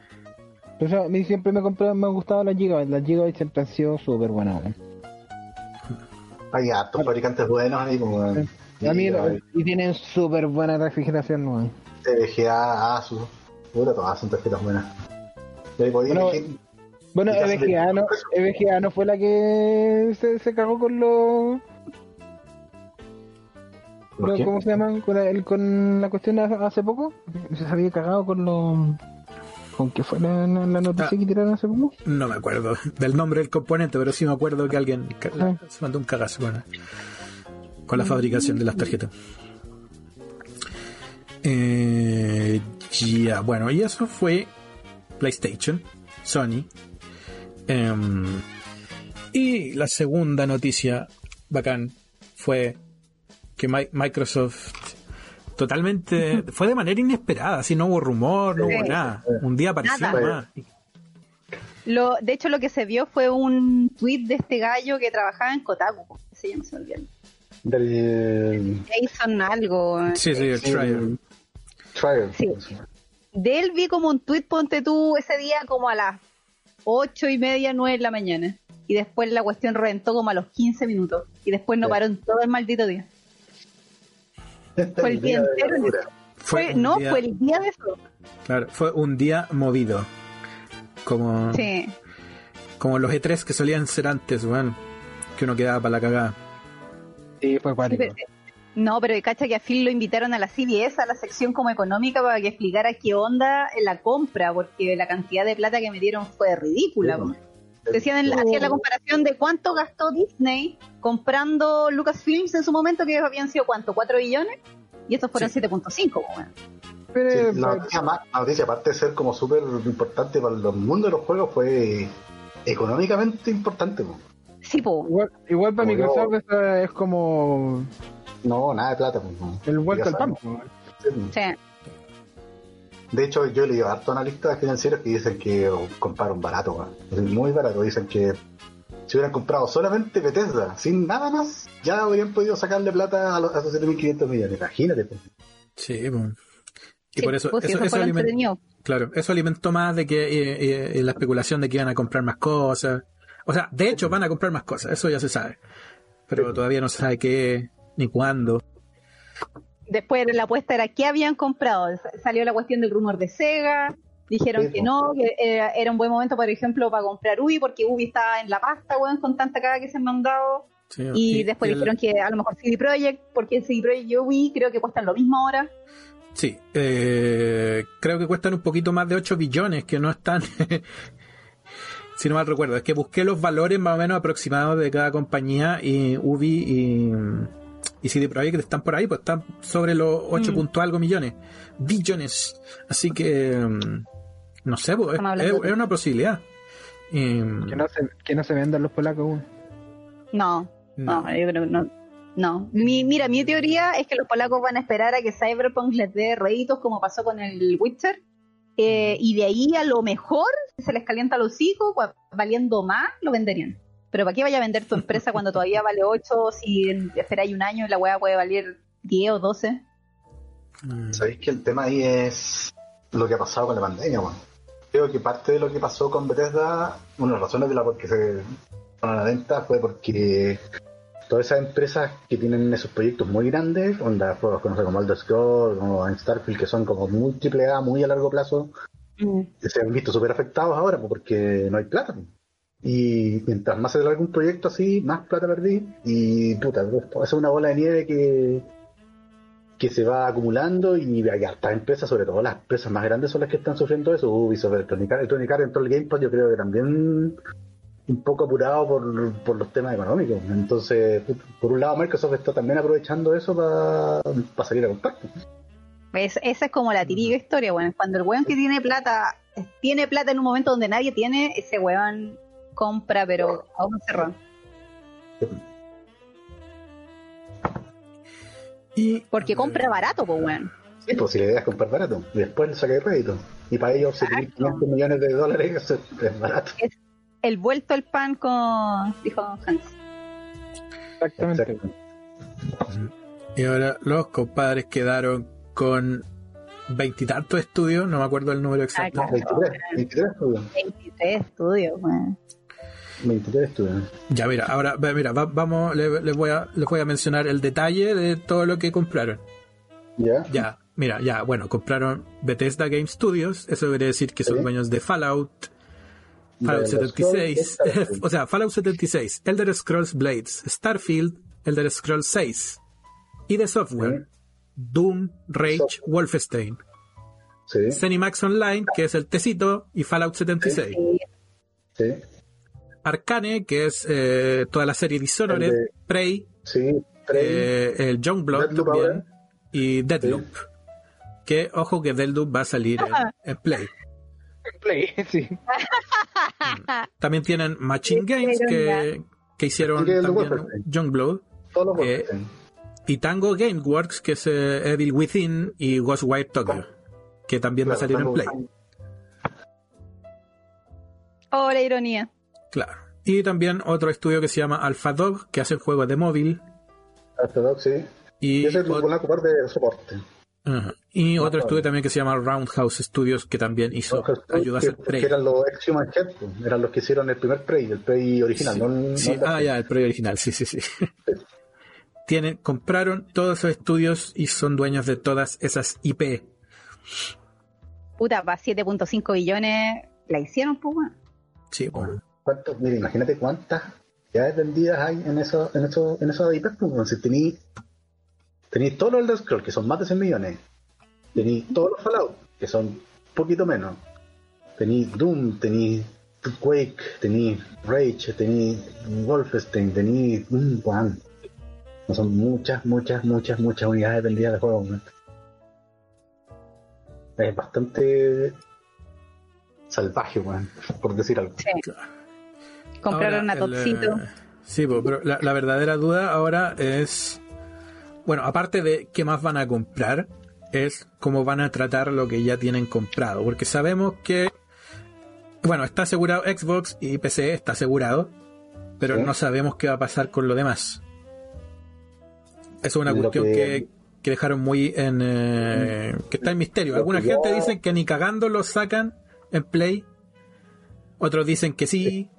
Pero a mí siempre me, compré, me ha gustado la Gigabyte. La Gigabyte siempre han sido súper buenas. Hay hartos fabricantes buenos ahí, como A mí, y tienen súper buena refrigeración, weón. TVGA, Asus, puta, todas son tarjetas buenas. Bueno, elegir- Bueno, EVGA no, EVGA no fue la que se, se cagó con los... ¿Cómo se llama? Con la, con la cuestión hace poco. Se había cagado con lo. ¿Con qué fue la, noticia ah. que tiraron hace poco? No me acuerdo del nombre del componente, pero sí me acuerdo que alguien ah. se mandó un cagazo con la fabricación de las tarjetas. Eh, ya, bueno, y eso fue PlayStation, Sony. Em, y la segunda noticia bacán fue que Microsoft totalmente fue de manera inesperada, así no hubo rumor, no hubo nada. Un día apareció más. Lo, de hecho, lo que se vio fue un tweet de este gallo que trabajaba en Kotaku. Se llama Del... Jason algo. Sí, sí, el Trial. Trial. Sí. De él vi como un tweet, ponte tú, ese día como a las ocho y media, nueve de la mañana. Y después la cuestión reventó como a los 15 minutos. Y después no paró en todo el maldito día. Fue el día, entero. Fue, no, fue el día de eso. Claro, fue un día movido. Como, sí. como los E3 que solían ser antes, bueno, que uno quedaba para la cagada. Sí, fue cuático. No, pero cacha que a Phil lo invitaron a la CBS, a la sección como económica, para que explicara qué onda en la compra, porque la cantidad de plata que me dieron fue ridícula. Decían, hacían la comparación de cuánto gastó Disney comprando Lucasfilms en su momento, que habían sido cuánto, 4 billones, y estos fueron 7.5. Pero, la, noticia, aparte de ser como súper importante para el mundo de los juegos, fue económicamente importante. Sí, po. Igual, para Microsoft es como no, nada de plata. Pues, el vuelto al pan. Sí. De hecho, yo he leído harto analistas financieros que dicen que compraron barato, muy barato. Dicen que si hubieran comprado solamente Bethesda, sin nada más, ya habrían podido sacarle plata a, los, esos 7.500 millones. Imagínate. Pues. Sí, pues. Y por eso, pues, eso, alimentó, claro, eso alimentó más de que eh, eh, la especulación de que iban a comprar más cosas. O sea, de hecho van a comprar más cosas, eso ya se sabe. Pero todavía no se sabe qué, ni cuándo. Después la apuesta era qué habían comprado. Salió la cuestión del rumor de Sega. Dijeron que no, que era, un buen momento, por ejemplo, para comprar Ubi, porque Ubi estaba en la pasta, weón, con tanta caga que se han mandado. y, después dijeron que a lo mejor CD Projekt, porque CD Projekt y Ubi creo que cuestan lo mismo ahora. Sí, eh, creo que cuestan un poquito más de 8 billones, que no están, si no mal recuerdo, es que busqué los valores más o menos aproximados de cada compañía y Ubi y y CD Projekt están por ahí, pues están sobre los 8 mm. algo millones, billones. Así que, mm, no sé, pues, es, una posibilidad. que, no se, que no se vendan los polacos No, no, yo creo que no. No, mira, mi teoría es que los polacos van a esperar a que Cyberpunk les dé réditos como pasó con el Witcher. Eh, y de ahí a lo mejor, si se les calienta los hijos, valiendo más, lo venderían. Pero ¿para qué vaya a vender tu empresa cuando todavía vale 8 si esperáis un año y la weá puede valer 10 o 12? Mm. Sabéis que el tema ahí es lo que ha pasado con la pandemia, weón. Creo que parte de lo que pasó con Bethesda, una de las razones de la por se fueron a la venta fue porque todas esas empresas que tienen esos proyectos muy grandes, onda juegos como Elder Scrolls, como Starfield, que son como muy triple A, muy a largo plazo, mm. se han visto súper afectados ahora porque no hay plata. Y mientras más se larga un proyecto así, más plata perdí. Y puta, es una bola de nieve que, que se va acumulando y hay hartas empresas, sobre todo las empresas más grandes son las que están sufriendo eso. Ubisoft, Electronic Arts, Electronic Arts todo el Game Pass, yo creo que también un poco apurado por, por los temas económicos. Entonces, por un lado, Microsoft está también aprovechando eso para salir a comprar. esa es como la tiriga historia, bueno, cuando el weón que tiene plata, tiene plata en un momento donde nadie tiene, ese weón compra, pero aún cerró. Y, Porque compra barato, pues, weón. Sí, pues si la idea es comprar barato, después le saca el crédito. Y para ellos 7.500 millones de dólares es, barato. Es el vuelto al pan con, dijo Hans. Exactamente. Y ahora los compadres quedaron con veintitantos estudios, no me acuerdo el número exacto. 23, 23 estudios. 23 estudios, weón. Ya, mira, ahora, mira, vamos, les, voy a, les voy a mencionar el detalle de todo lo que compraron. Ya. Ya, mira, ya, bueno, compraron Bethesda Game Studios, eso quiere decir que son dueños de Fallout, Fallout 76, o sea, Fallout 76, Elder Scrolls Blades, Starfield, Elder Scrolls 6 y de software. Doom, Rage, Wolfenstein. Sí. Zenimax Online, que es el tecito, y Fallout 76. Sí. Arcane, que es eh, toda la serie Dishonored, El de- Prey, Sí. Prey. eh, el Youngblood también, ahora. y Deadloop. Que, ojo, que Deadloop va a salir en, en Play. Play, sí. También tienen Machine Games, que, que hicieron también. Youngblood. Eh. Y Tango Gameworks, que es eh, Evil Within y Ghostwire Tokyo, que también va a salir en Play. Oh, la ironía. Claro. Y también otro estudio que se llama Alpha Dog, que hace juegos de móvil. Orthodox, sí. Y, Y ese van a ocupar de soporte. Y otro estudio también que se llama Roundhouse Studios, que también hizo, ayudó a hacer Prey. que eran los ex Human Head, pues, eran los que hicieron el primer Prey, el Prey original, Sí, no, el- sí, no el de ah, Prey. ya, el Prey original, sí, sí, sí. Tienen, compraron todos esos estudios y son dueños de todas esas IP. Puta, para 7.5 billones la hicieron, pues, weón. Sí, bueno. Mira, imagínate cuántas ciudades vendidas hay en esos en esos en esos pues, si tenéis todos los Elder Scrolls, que son más de 100 millones, tenéis todos los Fallout, que son un poquito menos, tenéis Doom, tenéis Quake, tenéis Rage, tenéis Wolfenstein, tenéis son muchas, muchas, muchas, muchas unidades vendidas de juegos. ¿no? Es bastante salvaje, weón, por decir algo. Compraron Ahora, a el, Topsito. eh, Sí, pero la, la verdadera duda ahora es, bueno, aparte de qué más van a comprar, es cómo van a tratar lo que ya tienen comprado, porque sabemos que, bueno, está asegurado Xbox y PC, está asegurado, pero Sí. no sabemos qué va a pasar con lo demás. Eso es una Lo cuestión que- que, que dejaron muy en... eh, que está en misterio. Alguna gente yo- dicen que ni cagando lo sacan en Play, otros dicen que sí.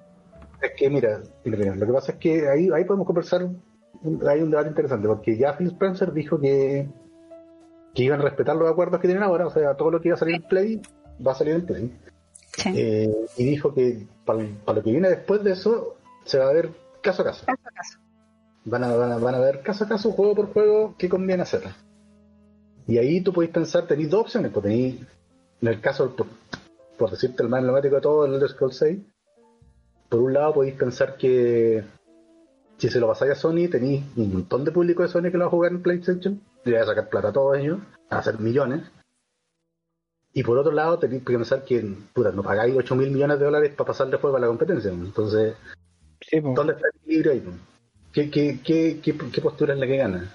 Es que mira, lo que pasa es que ahí, ahí podemos conversar, hay un debate interesante, porque ya Phil Spencer dijo que, que iban a respetar los acuerdos que tienen ahora, o sea, todo lo que iba a salir en Play va a salir en Play. Sí. Eh, y dijo que para, para lo que viene después de eso, se va a ver caso a caso. Caso a caso. Van a, van a, van a ver caso a caso, juego por juego, qué conviene hacer. Y ahí tú podéis pensar, tenéis dos opciones, pues tenéis, en el caso, por, por decirte el más emblemático de todo, el Elder Scrolls 6, por un lado podéis pensar que si se lo pasáis a Sony, tenéis un montón de público de Sony que lo va a jugar en PlayStation, y le va a sacar plata a todos ellos, a ser millones. Y por otro lado, tenéis que pensar que puta, no pagáis 8 mil millones de dólares para pasarle juego a la competencia. Entonces, Sí. ¿Dónde está el equilibrio ahí? ¿Qué, qué, qué, qué, qué postura es la que gana?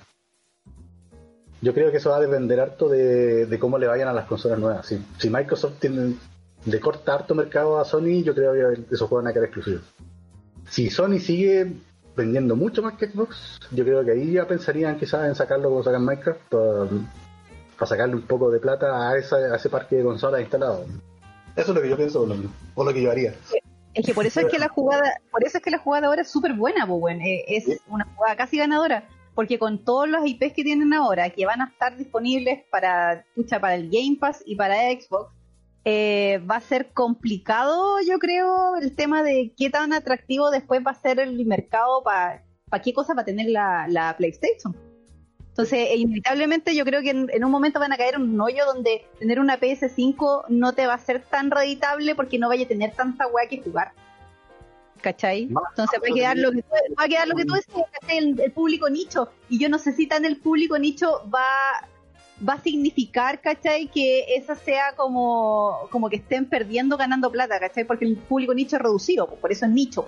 Yo creo que eso va a depender harto de, de cómo le vayan a las consolas nuevas. Si, si Microsoft tiene, le corta harto mercado a Sony, yo creo que esos juegos van a quedar exclusivos. Si Sony sigue vendiendo mucho más que Xbox, yo creo que ahí ya pensarían quizás en sacarlo como sacan Minecraft para, para sacarle un poco de plata a, esa, a ese parque de consolas instalado. Eso es lo que yo pienso, o lo, o lo que yo haría. Es que por eso es que la jugada, por eso es que la jugada ahora es súper buena, pues, weón. Eh, es una jugada casi ganadora. Porque con todos los IPs que tienen ahora, que van a estar disponibles para, pucha, para el Game Pass y para Xbox, eh, va a ser complicado, yo creo, el tema de qué tan atractivo después va a ser el mercado para qué cosa va a tener la, la PlayStation. Entonces, e inevitablemente yo creo que en, en un momento van a caer en un hoyo donde tener una PS5 no te va a ser tan reditable porque no vaya a tener tanta weá que jugar. ¿Cachai? Entonces va a quedar lo que tú, va a quedar lo que tú decías. El, el público nicho. Y yo no sé si tan el público nicho va, va a significar, ¿cachai? Que esa sea como, como que estén perdiendo ganando plata, ¿cachai? Porque el público nicho es reducido, pues, por eso es nicho.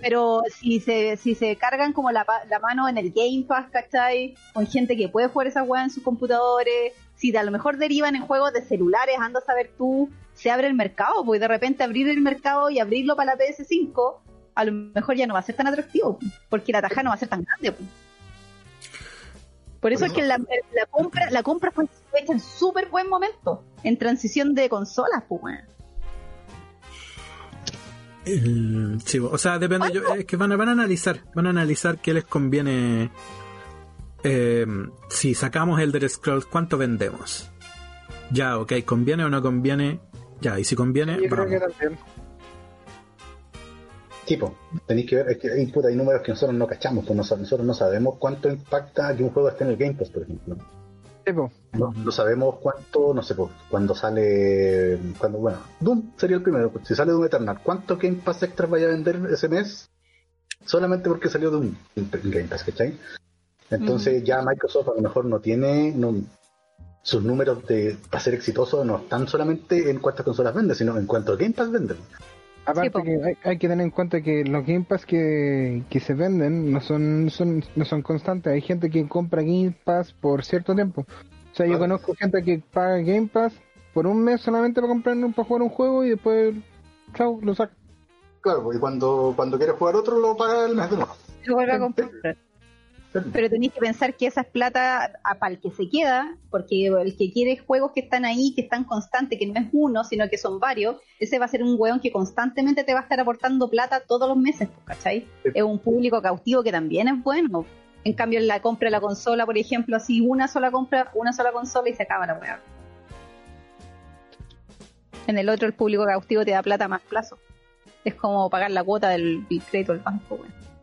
Pero si se, si se cargan como la, la mano en el Game Pass, ¿cachai? Con gente que puede jugar esa weá en sus computadores, si a lo mejor derivan en juegos de celulares, anda a saber tú, se abre el mercado, pues de repente abrir el mercado y abrirlo para la PS5, a lo mejor ya no va a ser tan atractivo, porque la taja no va a ser tan grande. pues. Por eso es que la, la compra la compra fue hecha en súper buen momento, en transición de consolas, pues, Sí, o sea, depende. Yo, es que van a, van a analizar, van a analizar qué les conviene. eh, si sacamos Elder Scrolls, ¿cuánto vendemos? Ya, ok, ¿conviene o no conviene? Ya, y si conviene, Yo creo que también. Tipo, tenéis que ver, es que hay, puta, hay números que nosotros no cachamos, pues nosotros no sabemos cuánto impacta que un juego esté en el Game Pass, por ejemplo. No, no, sabemos cuánto, no sé, pues, cuando sale, cuando, bueno, Doom sería el primero, pues, si sale Doom Eternal, ¿cuánto Game Pass extra vaya a vender ese mes? Solamente porque salió Doom en Game Pass, ¿cachai? Entonces ya Microsoft a lo mejor no tiene, no, sus números de para ser exitoso no están solamente en cuántas consolas vende, sino en cuántos Game Pass venden. Aparte que hay, que tener en cuenta que los Game Pass que, se venden no son, son, no son constantes. Hay gente que compra Game Pass por cierto tiempo. O sea, yo conozco gente que paga Game Pass por un mes solamente para comprar para jugar un juego y después, chao, lo saca. Claro, y cuando, cuando quiere jugar otro lo paga el mes de nuevo. Lo vuelve a comprar. Pero tenéis que pensar que esa es plata para el que se queda, porque el que quiere juegos que están ahí, que están constantes, que no es uno, sino que son varios, ese va a ser un hueón que constantemente te va a estar aportando plata todos los meses, ¿cachai? Es un público cautivo que también es bueno. En cambio, en la compra de la consola, por ejemplo, así una sola compra, una sola consola y se acaba la weá. En el otro, el público cautivo te da plata a más plazo. Es como pagar la cuota del, crédito del banco, weón.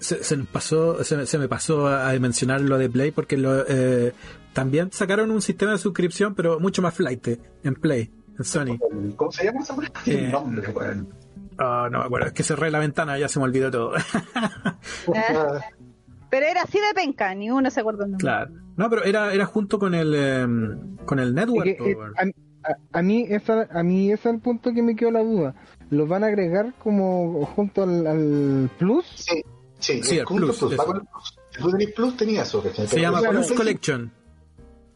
Se, me pasó, se, me pasó a mencionar lo de Play porque lo, eh, también sacaron un sistema de suscripción, pero mucho más flight en Play, en Sony. ¿Cómo se llama esa eh, oh, no me acuerdo, es que cerré la ventana, ya se me olvidó todo. pero era así de penca, ni uno se acuerda. Claro, no, pero era, era junto con el, em, con el network. Eh, a, mí esa, a mí ese es el punto que me quedó la duda. ¿Lo van a agregar como junto al, Plus? Sí, sí, sí el Plus. plus. Si tú tenés Plus, tenía eso, ¿cachai? Se llama Plus Collection.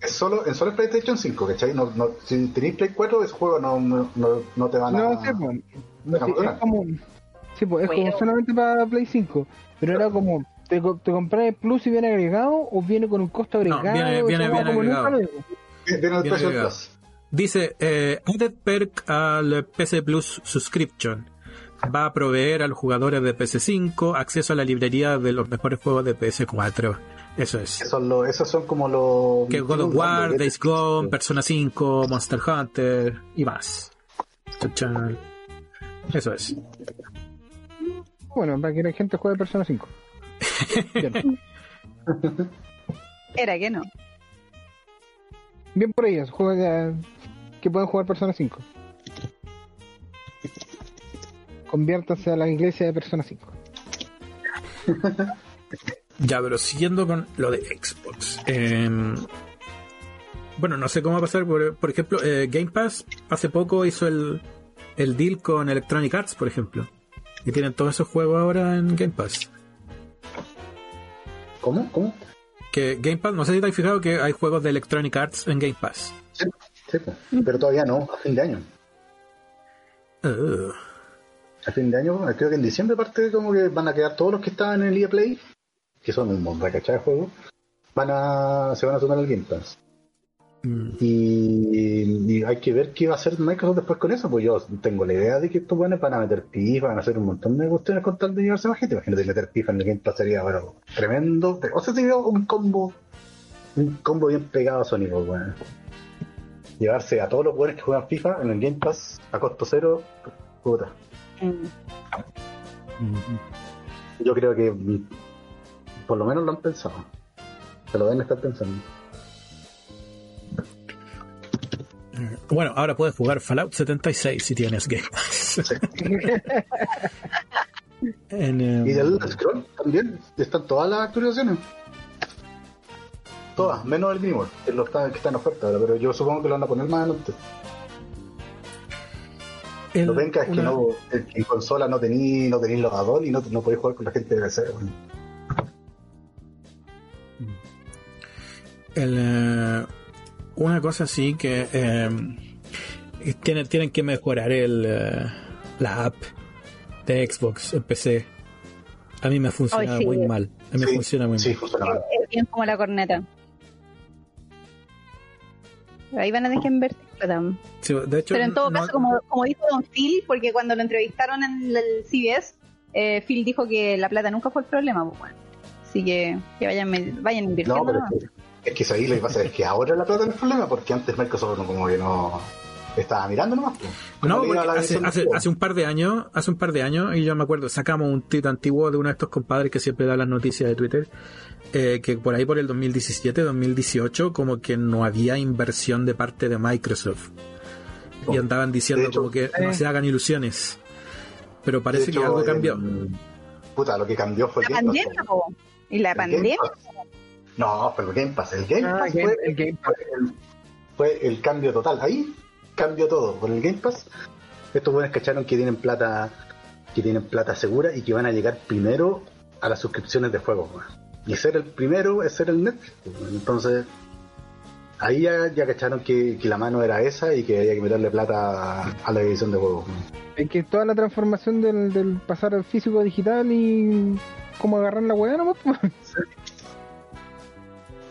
Es solo, en solo PlayStation 5, ¿cachai? No, no, si tenéis Play 4, ese juego no, no, no, te van a... No, sí, pues, es como... Sí, pues, es como solamente para Play 5. Pero era como, ¿te, te compras el Plus y viene agregado o viene con un costo agregado? No, viene, viene, viene agregado. Viene el precio del Plus. Dice, eh, added perk al PC Plus Subscription. Va a proveer a los jugadores de PS5 acceso a la librería de los mejores juegos de PS4. Eso es. Eso esos son como los... Que God of War, Days Gone, Persona 5, Monster Hunter y más. Eso es. Bueno, para que la gente juegue Persona 5. Era que no. Bien por ellos, juega que pueden jugar Persona 5. Conviértanse a la iglesia de Persona 5. ya, pero siguiendo con lo de Xbox. Em, bueno, no sé cómo va a pasar. Por, ejemplo, eh, Game Pass hace poco hizo el, el deal con Electronic Arts, por ejemplo. Y tienen todos esos juegos ahora en Game Pass. ¿Cómo? ¿Cómo? Que Game Pass, no sé si te has fijado que hay juegos de Electronic Arts en Game Pass. Sí. Pero todavía no, a fin de año. A fin de año, creo que en diciembre parte como que van a quedar todos los que estaban en el EA Play, que son un recachar de juego, van a, se van a sumar al Game Pass. Mm. Y, hay que ver qué va a hacer Microsoft después con eso, pues yo tengo la idea de que estos buenos van a meter pifa, van a hacer un montón de cuestiones con tal de llevarse más gente. Imagínate meter pifa en el Game Pass sería bueno, tremendo. O sea, sería un combo, un combo bien pegado a Sonic, pues, bueno llevarse a todos los jugadores que juegan FIFA en el Game Pass a costo cero, puta. Mm. Yo creo que mm, por lo menos lo han pensado. Se lo deben estar pensando. Bueno, ahora puedes jugar Fallout 76 si tienes Game Pass. en, um... Y del Scroll también están todas las actualizaciones. Todas, menos el Grimor, que, lo está, que está en oferta, pero yo supongo que lo van a poner más adelante. El, lo venga es que no, en consola no tenéis no tení logador y no, no podéis jugar con la gente de PC. El, eh, una cosa sí que eh, tienen, tienen que mejorar el, eh, la app de Xbox en PC. A mí me ha funcionado muy mal. A mí me funciona muy sí, Funciona mal. Es bien como la corneta. Ahí van a tener que invertir Pero en todo caso, como, como dijo Don Phil, porque cuando lo entrevistaron en el CBS, eh, Phil dijo que la plata nunca fue el problema. Pues bueno. Así que, que vayan, vayan invirtiendo. No, es, que, es que ahí lo que pasa es que ahora la plata no es el problema, porque antes Microsoft no, como que no, estaba mirando nomás. pues. No, hace, un par de años, hace un par de años, y yo me acuerdo, sacamos un tweet antiguo de uno de estos compadres que siempre da las noticias de Twitter, eh, que por ahí por el 2017, 2018, como que no había inversión de parte de Microsoft. Y Oh, andaban diciendo hecho, como que no eh. se hagan ilusiones. Pero parece que algo cambió. en- Puta, lo que cambió fue el La pandemia. Y la El Game pandemia. Pass. No, fue el Game Pass. El Game Ah, Pass Game- fue, el Game Pass. fue el, fue el cambio total. Ahí cambió todo. Con el Game Pass, estos buenos cacharon que tienen plata que tienen plata segura y que van a llegar primero a las suscripciones de juegos. Y ser el primero es ser el Netflix. Entonces, ahí ya, ya cacharon que, que la mano era esa y que había que meterle plata a, a la edición de juegos. Es que toda la transformación del, del pasar al físico a digital y cómo agarrar la weá nomás.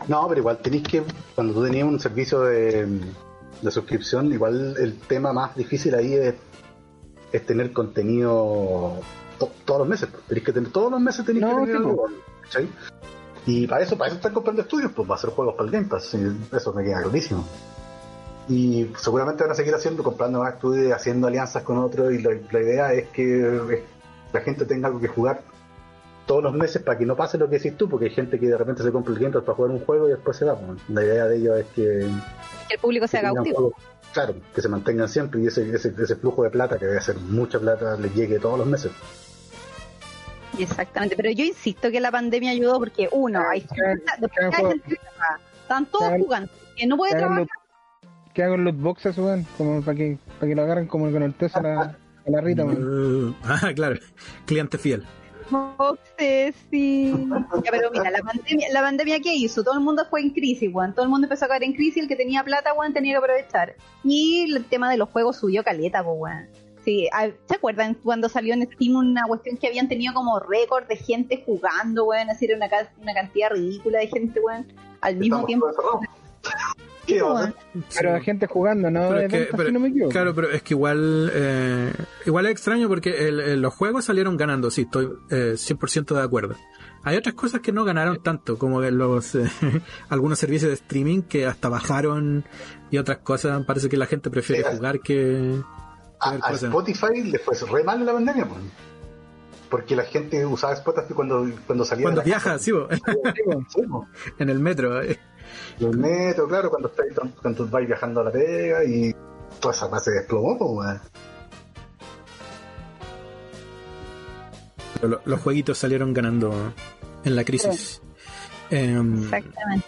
No, pero igual tenéis que, cuando tú tenías un servicio de, de suscripción, igual el tema más difícil ahí es, es tener contenido to- todos los meses. pues. Tenéis que tener, todos los meses tenéis No, que tener algo. Y para eso, para eso están comprando estudios, pues para hacer juegos para el Game Pass, eso me queda clarísimo. Y seguramente van a seguir haciendo, comprando más estudios, haciendo alianzas con otros, y la, la idea es que eh, la gente tenga algo que jugar todos los meses para que no pase lo que decís tú, porque hay gente que de repente se compra el Game Pass para jugar un juego y después se va. pues. La idea de ello es que, Que el público sea tengan cautivo. claro, que se mantengan siempre y ese, ese, ese flujo de plata, que debe ser mucha plata, les llegue todos los meses. Exactamente, pero yo insisto que la pandemia ayudó porque uno, hay gente, después cada hay juego- gente que trabaja, están todos jugando, que no puede trabajar, los, que hagan los boxes, weón, como para que, para que lo agarren como con el teso a la, a la Rita, weón. Uh, ah, claro. Cliente fiel. Boxes. Ya, pero mira, la pandemia, la pandemia ¿qué hizo? Todo el mundo fue en crisis, weón. Todo el mundo empezó a caer en crisis, el que tenía plata, weón, tenía que aprovechar. Y el tema de los juegos subió caleta, weón. Sí, ah, ¿se acuerdan cuando salió en Steam una cuestión que habían tenido como récord de gente jugando, weón? Así era una, una cantidad ridícula de gente, weón, al mismo Estamos tiempo. Pero gente jugando, ¿no? Pero es que- pero- no me equivoco. Claro, pero es que igual eh, igual es extraño porque el- el- los juegos salieron ganando, sí, estoy eh, 100% de acuerdo. Hay otras cosas que no ganaron tanto, como los eh, algunos servicios de streaming que hasta bajaron y otras cosas. Parece que la gente prefiere Sí. jugar que, que A, ver a cosas. Spotify le fue re mal en la pandemia, pues. Porque la gente usaba Spotify cuando, cuando salía Cuando de la viaja, casa. sí, bo, Sí, en el metro. eh. Y el metro, claro, cuando estáis cuando vais viajando a la pega y toda esa base desplomó, pues, weón. Pero lo- los jueguitos salieron ganando en la crisis. Em, Exactamente.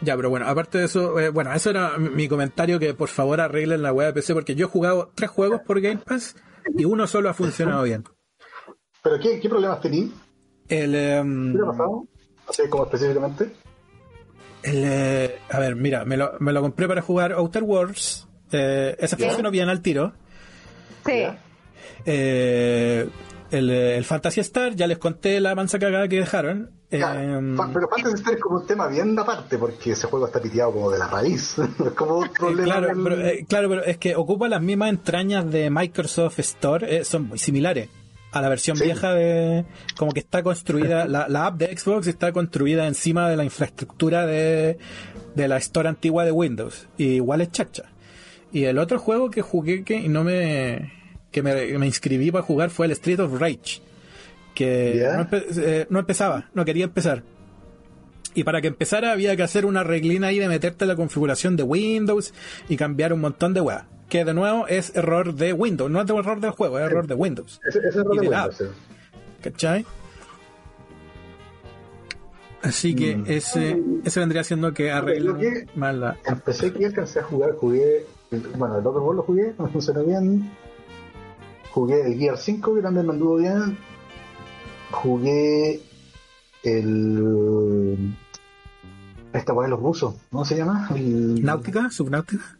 Ya, pero bueno, aparte de eso, eh, bueno, eso era mi- comentario que por favor arreglen la web de PC porque yo he jugado tres juegos por Game Pass y uno solo ha funcionado bien. Pero ¿qué, qué problemas tenéis? El, em, ¿Qué te ha pasado? Así como específicamente. El, eh, a ver, mira, me lo, me lo compré para jugar Outer Worlds. Eh, ese funcionó bien al tiro. Sí. Eh, el, eh, el Fantasy Star, ya les conté la mansa cagada que dejaron. Fa- pero Fantasy Star es como un tema bien aparte porque ese juego está piteado como de la raíz. es como un problema. claro, del- pero, eh, claro, pero es que ocupa las mismas entrañas de Microsoft Store, eh, son muy similares a la versión Sí. vieja de como que está construida, la, la app de Xbox está construida encima de la infraestructura de, de la Store antigua de Windows, y igual es chacha. Y el otro juego que jugué que no me que me, me inscribí para jugar fue el Street of Rage, que no, empe- eh, no empezaba, no quería empezar. Y para que empezara había que hacer una reglina ahí de meterte en la configuración de Windows y cambiar un montón de weas. Que de nuevo es error de Windows, no es de error del juego, es error de Windows. Ese, ese error y de Windows, sí. ¿Cachai? Así que Mm. ese, ese vendría siendo que arreglen que- mal la... Empecé que alcancé a jugar, jugué. Bueno, el Overworld lo jugué, no funcionó bien. Jugué el Gear 5, que también me anduvo bien. Jugué el. Esta weá de los rusos, ¿cómo se llama? El... ¿Náutica? ¿Subnáutica?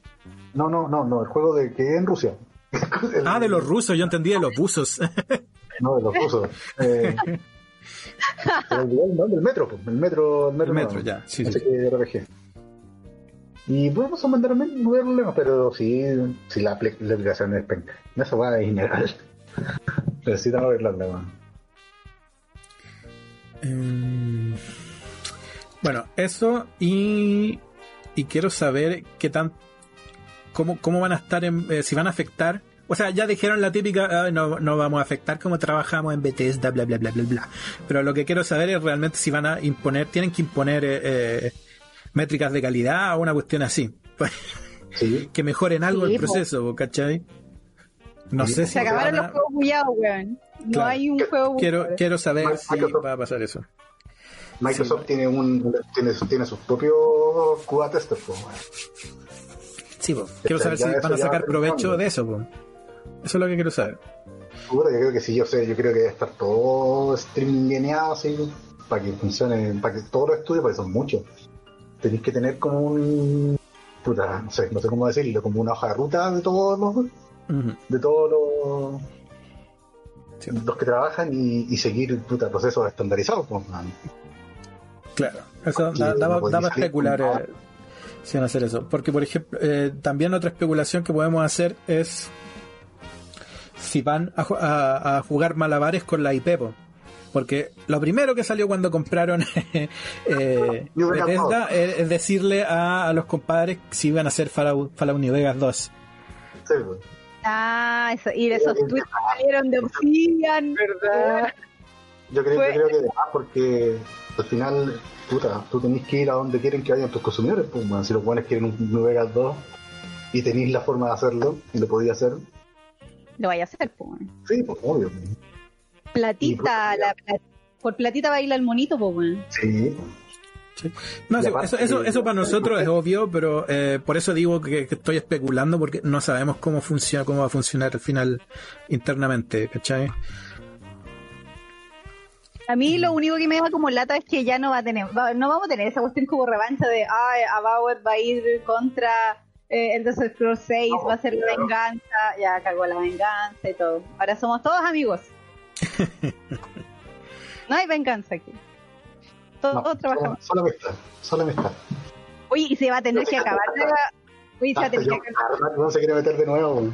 No, no, no, no, el juego de que en Rusia. El- Ah, de los rusos, yo entendí de los buzos. No, de los rusos. Eh, el, no, del metro, pues, el metro, el metro, El metro, ya, sí, sí. RPG. Y bueno, son mandaron no hay problema, pero sí, sí la, apli- la aplicación es penca. Eso va es innegable. Necesitan arreglarla, weón. Mm, Bueno, eso y, y quiero saber qué tan cómo, cómo van a estar, en, eh, si van a afectar. O sea, ya dijeron la típica, no, no vamos a afectar cómo trabajamos en Bethesda, bla, bla, bla, bla, bla. Pero lo que quiero saber es realmente si van a imponer, tienen que imponer eh, eh métricas de calidad o una cuestión así. que mejoren algo el proceso, ¿cachai? No sé si. Se acabaron los juegos bullados, weón. No hay un juego Quiero, quiero saber si va a pasar eso. Microsoft tiene un tiene, tiene sus propios QA testers, Sí, quiero saber si van a sacar provecho de eso, Eso es lo que quiero saber. yo creo que sí, yo sé, yo creo que debe estar todo streameado así para que funcione, para que todos los estudios, porque son muchos. Tenéis que tener como un puta, no sé, no sé cómo decirlo, como una hoja de ruta de todos los de todos los los que trabajan y, seguir puta, procesos estandarizados. Pues, Claro, eso daba, especular eh, sin hacer eso. Porque, por ejemplo, eh, también otra especulación que podemos hacer es si van a, jugar malabares con la IP. Porque lo primero que salió cuando compraron eh, Bethesda es, decirle a, los compadres si iban a hacer Fallout, Fallout New Vegas 2. Ah, eso, y esos tweets salieron de Obsidian. ¿Verdad? Yo creo, yo creo que porque al final, puta, tú tenés que ir a donde quieren que vayan tus consumidores. Pues, si los buenos quieren un New Vegas 2 y tenéis la forma de hacerlo y lo podía hacer, lo vaya a hacer, pues. Sí, pues obvio. Platita, la, por platita baila el monito, pues, Sí. Sí. No, eso, eso, eso, para nosotros es obvio, pero eh, por eso digo que, que, estoy especulando porque no sabemos cómo funciona, cómo va a funcionar al final internamente, ¿cachai? A mí lo único que me da como lata es que ya no va a tener, no vamos a tener esa cuestión como revancha de, ay, About va a ir contra eh, el Desert Scrolls 6, va a ser la venganza, ya cagó la venganza y todo. Ahora somos todos amigos. no hay venganza aquí. Todos trabajamos. Solo amistad, solo amistad. Oye, y se va a tener que acabar. Oye, se va a tener que acabar. No se quiere meter de nuevo.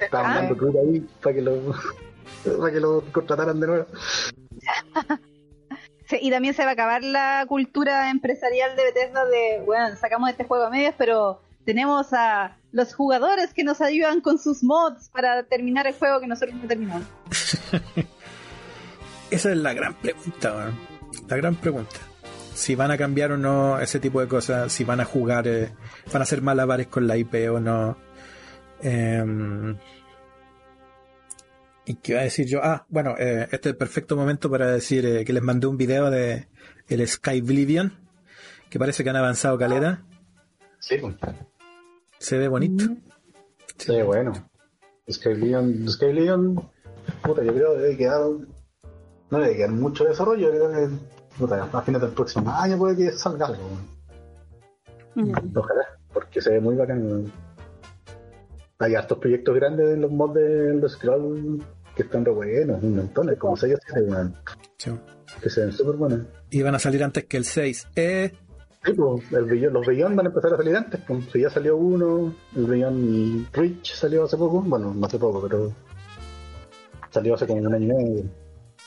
Está mandando ah. ahí para que lo para que lo contrataran de nuevo. y también se va a acabar la cultura empresarial de Bethesda de, bueno, sacamos este juego a medias, pero tenemos a los jugadores que nos ayudan con sus mods para terminar el juego que nosotros no terminamos. Esa es la gran pregunta, la gran pregunta. Si van a cambiar o no ese tipo de cosas, si van a jugar, eh, van a hacer malabares con la IP o no. Eh, ¿Y qué iba a decir yo? Ah, bueno, eh, este es el perfecto momento para decir eh, que les mandé un video de el Sky Oblivion, que parece que han avanzado caleta. Sí, pues. Se ve bonito. Se ve bueno. Sky Oblivion, Sky Oblivion, puta, yo creo que debe quedar, no debe quedar mucho desarrollo, yo creo que, puta, a fines del próximo año puede que salga algo. Ojalá, porque se ve muy bacán. Hay hartos proyectos grandes en los mods de los Scroll que están re buenos, un montón, como 6 o 7, sí. Que se ven súper buenos. Y van a salir antes que el 6. Eh... Sí, pues, el los Beyond van a empezar a salir antes, pues. Si ya salió uno, el Beyond Rich salió hace poco, bueno, no hace poco, pero salió hace como un año y medio.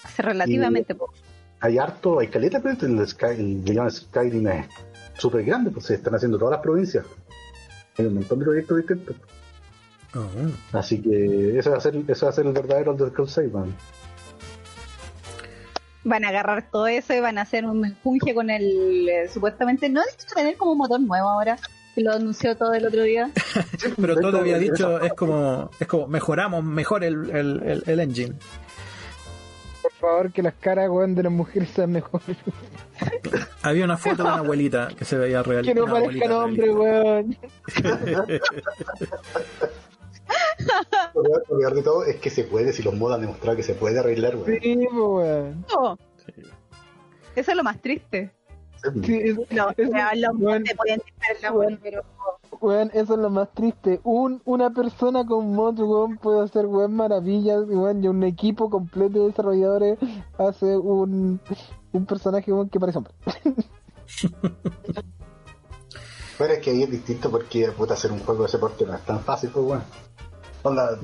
Hace relativamente poco. Hay harto, hay caleta, pero el, Sky, el Beyond Skyrim es súper grande, pues se están haciendo todas las provincias. Hay un montón de proyectos distintos. Oh. Así que eso va a ser, eso va a ser el verdadero Elder Scrolls 6, man. Van a agarrar todo eso y van a hacer un menjunje con el eh, supuestamente no es tener como un motor nuevo ahora que lo anunció todo el otro día. Pero todo había dicho es como es como mejoramos mejor el, el, el, engine. Por favor que las caras de las mujeres sean mejores. Había una foto de una abuelita que se veía real. Que no parezca nombre, weón. Lo peor de todo es que se puede, si los modos han demostrado que se puede arreglar, weón. Sí, weón. Eso es lo más triste. Sí, no, eso, los weón, pueden weón, pero... Weón, eso es lo más triste. Un, una persona con mods, weón, puede hacer weón maravillas, weón, y un equipo completo de desarrolladores hace un, un personaje weón, que parece hombre. Pero es que ahí es distinto porque puta hacer un juego de ese porte no es tan fácil, pues bueno. Onda,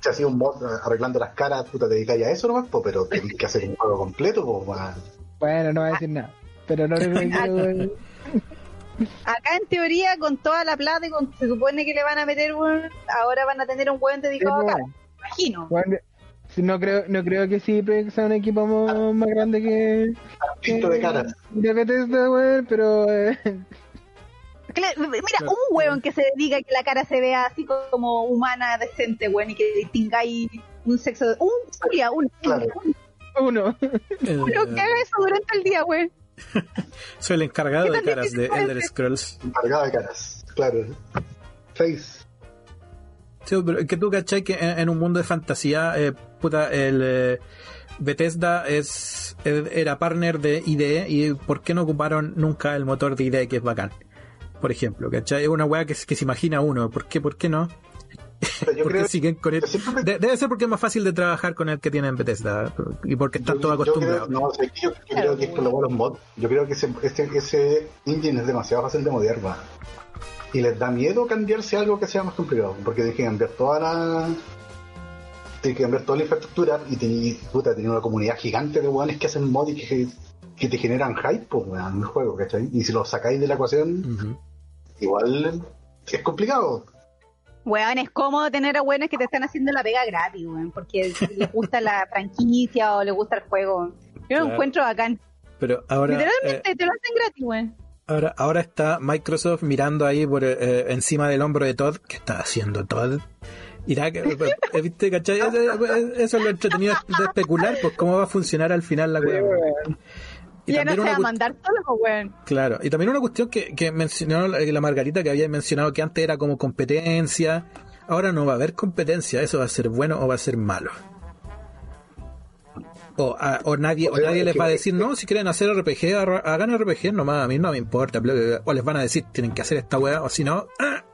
si hacía un mod arreglando las caras, puta, te dedicas a eso nomás, pero tenés que hacer un juego completo, pues, Bueno, no voy a decir nada. Pero no le Acá en teoría, con toda la plata y con, se supone que le van a meter un, ahora van a tener un weón dedicado Sí, a po. cara. Imagino. Bueno, no creo, no creo que sí sea un equipo mo- más grande que, Visto de caras. de Bethesda, weón, pero eh, Mira, un weón que se dedica a que la cara se vea así como humana, decente, weón, y que tengáis un sexo. Un, culia, un, Claro. un- uno. Uno que haga eso durante el día, weón. soy el encargado ¿Qué de caras de Elder? Scrolls. Encargado de caras. Claro. Face. Sí, pero es que tú cachai que en, en un mundo de fantasía, eh, puta, el eh, Bethesda es, eh, era partner de IDE y ¿por qué no ocuparon nunca el motor de IDE que es bacán? Por ejemplo, ¿cachai? Es una weá que, se- que se imagina uno. ¿Por qué, por qué no? Yo ¿Por qué creo siguen con De- debe ser porque es más fácil de trabajar con el que tienen Bethesda y porque están todos yo creo- acostumbrados. no, o sea, yo, yo creo que es por lo los mods. Yo creo que ese, ese, ese engine es demasiado fácil de modear, va. Y les da miedo cambiarse algo que sea más complicado. Porque tienen que cambiar toda la. Tienen que cambiar toda la infraestructura y tienen, puta, tienen una comunidad gigante de weones que hacen mods y que, que te generan hype, pues, weón, en el juego, ¿cachai? Y si lo sacáis de la ecuación, igual es complicado. Weón, es cómodo tener a weones que te están haciendo la pega gratis, weón, porque les gusta la franquicia o les gusta el juego. Yo lo Claro. encuentro bacán. Pero ahora, Literalmente eh, te lo hacen gratis, weón. ahora, ahora está Microsoft mirando ahí por eh, encima del hombro de Todd. ¿Qué está haciendo Todd? Irá que, eh, ¿viste, cachai? Eso, es lo entretenido de especular, pues cómo va a funcionar al final la weá. Y Ya no también se una va a cu- mandar solo, weón. Claro, y también una cuestión que, que mencionó la la Margarita, que había mencionado que antes era como competencia, ahora no va a haber competencia, eso va a ser bueno o va a ser malo. O, a- o nadie, o O sea, nadie es les va a decir, no, si quieren hacer RPG, hagan RPG nomás, a mí no me importa, bla, bla, bla. o les van a decir, tienen que hacer esta weá, o si no, ¡ah!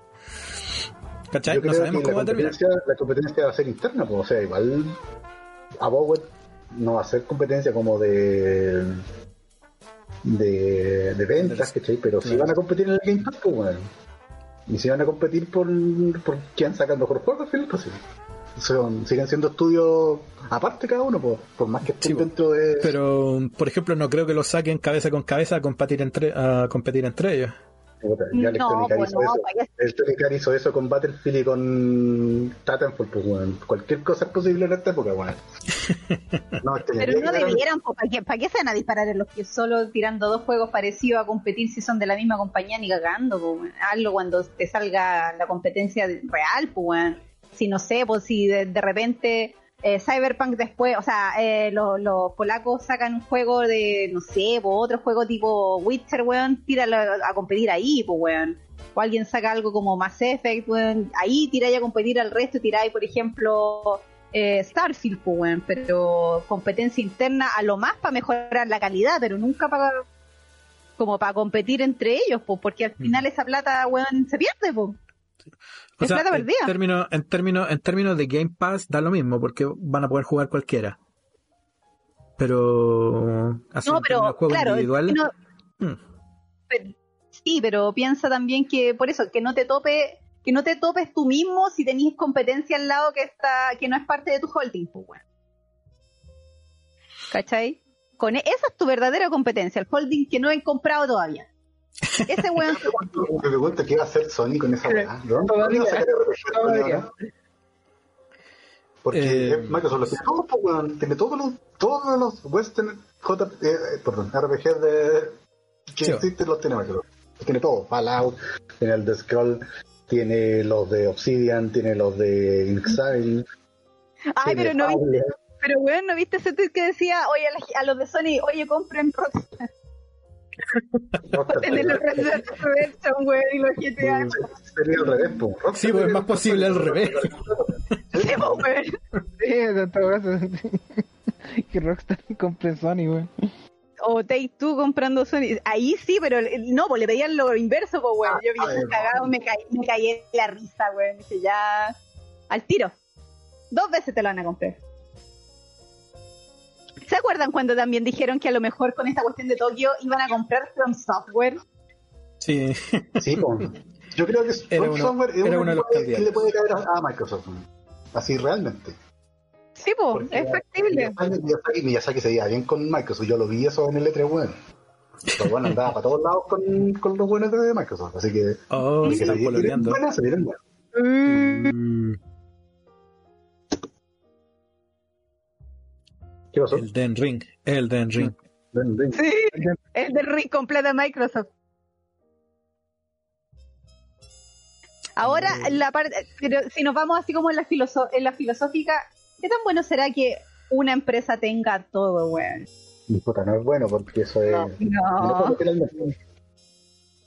¿cachai? Yo No sabemos que cómo va la a terminar. competencia, la competencia va a ser interna, pues, o sea, igual a Bowen no va a ser competencia como de de, de ventas, ¿cachai? Pero si van a competir en el Game Pass, pues bueno. Y si van a competir por, por quién saca el mejor juego, al final, pues sí. Son, siguen siendo estudios aparte cada uno, pues, por más que estén Sí, dentro de... Pero, por ejemplo, no creo que lo saquen cabeza con cabeza a competir entre, a competir entre ellos. Puta, ya Electronic No, Arts pues hizo no, eso. para allá. Electronic Arts hizo eso con Battlefield y con Titanfall, pues bueno. Cualquier cosa es posible en esta época, bueno. No, este, Pero no debieran, po, ¿para qué, ¿para qué se van a disparar en los que solo tirando dos juegos parecidos a competir si son de la misma compañía ni cagando? weón? Hazlo cuando te salga la competencia real, pues, weón. Si no sé, pues si de, de repente eh, Cyberpunk después, o sea, eh, los, los polacos sacan un juego de, no sé, pues otro juego tipo Witcher, weón, tíralo a competir ahí, pues, weón. O alguien saca algo como Mass Effect, weón, ahí tiráis a competir al resto, tiráis, por ejemplo, eh, Starfield, pues, weón, pero competencia interna a lo más para mejorar la calidad, pero nunca para como para competir entre ellos, pues, porque al final esa plata, weón, se pierde, pues. O Es sea, plata en términos, en términos, en términos de Game Pass da lo mismo, porque van a poder jugar cualquiera. Pero así No, pero juego claro, individual, no- hmm, pero- sí, pero piensa también que por eso que no te tope que no te topes tú mismo si tenés competencia al lado que está que no es parte de tu holding, pues, weón. ¿Cachai? Con e- esa es tu verdadera competencia, el holding que no he comprado todavía. Ese weón se Me pregunto qué va a hacer Sony con esa weá. Porque Eh, eh, Microsoft lo tiene todo, pues, weón. Tiene todos los, todos los Western J, eh, eh, perdón, RPG de, que Sí. existen, los tiene Microsoft. Los tiene todo. Fallout, tiene el de Scroll, tiene los de Obsidian, tiene los de Inxile. Ay, tiene pero no viste, pero weón, ¿no viste ese tweet que decía, oye, a, la- a los de Sony, oye, compren Rockstar, tener Redemption, weón, y los GTA. Sería al revés, pues. Sí, pues es más posible al revés. Sí, pues. Sí, que Rockstar compre Sony, weón. o Take Two comprando Sony. Ahí sí, pero el- no, pues le pedían lo inverso, pues, weón. Yo vi Ah, eso cagado, me caí, me caí en la risa, weón. Dije, ya, al tiro. Dos veces te lo van a comprar. ¿Se acuerdan cuando también dijeron que a lo mejor con esta cuestión de Tokio iban a comprar From Software? Sí, Sí, pues. Yo creo que Era From uno- Software es era uno uno de los que le puede caer a, a Microsoft. Así realmente. Sí, pues, Porque es factible. Miyazaki, Miyazaki, Miyazaki se lleva bien con Microsoft. Yo lo vi eso en el E3, weón. Los buenos andaban para todos lados con, con los buenos de Microsoft, así que. Oh, que se están coloreando. buenas, se vienen buenas. Mm, ¿Qué pasó? el Den Ring. El Den Ring. Sí, el del ring completo de Microsoft. Ahora, la parte, pero si nos vamos así como en la, filoso- en la filosófica, ¿qué tan bueno será que una empresa tenga todo, weón? Puta, no es bueno porque eso es. No, no.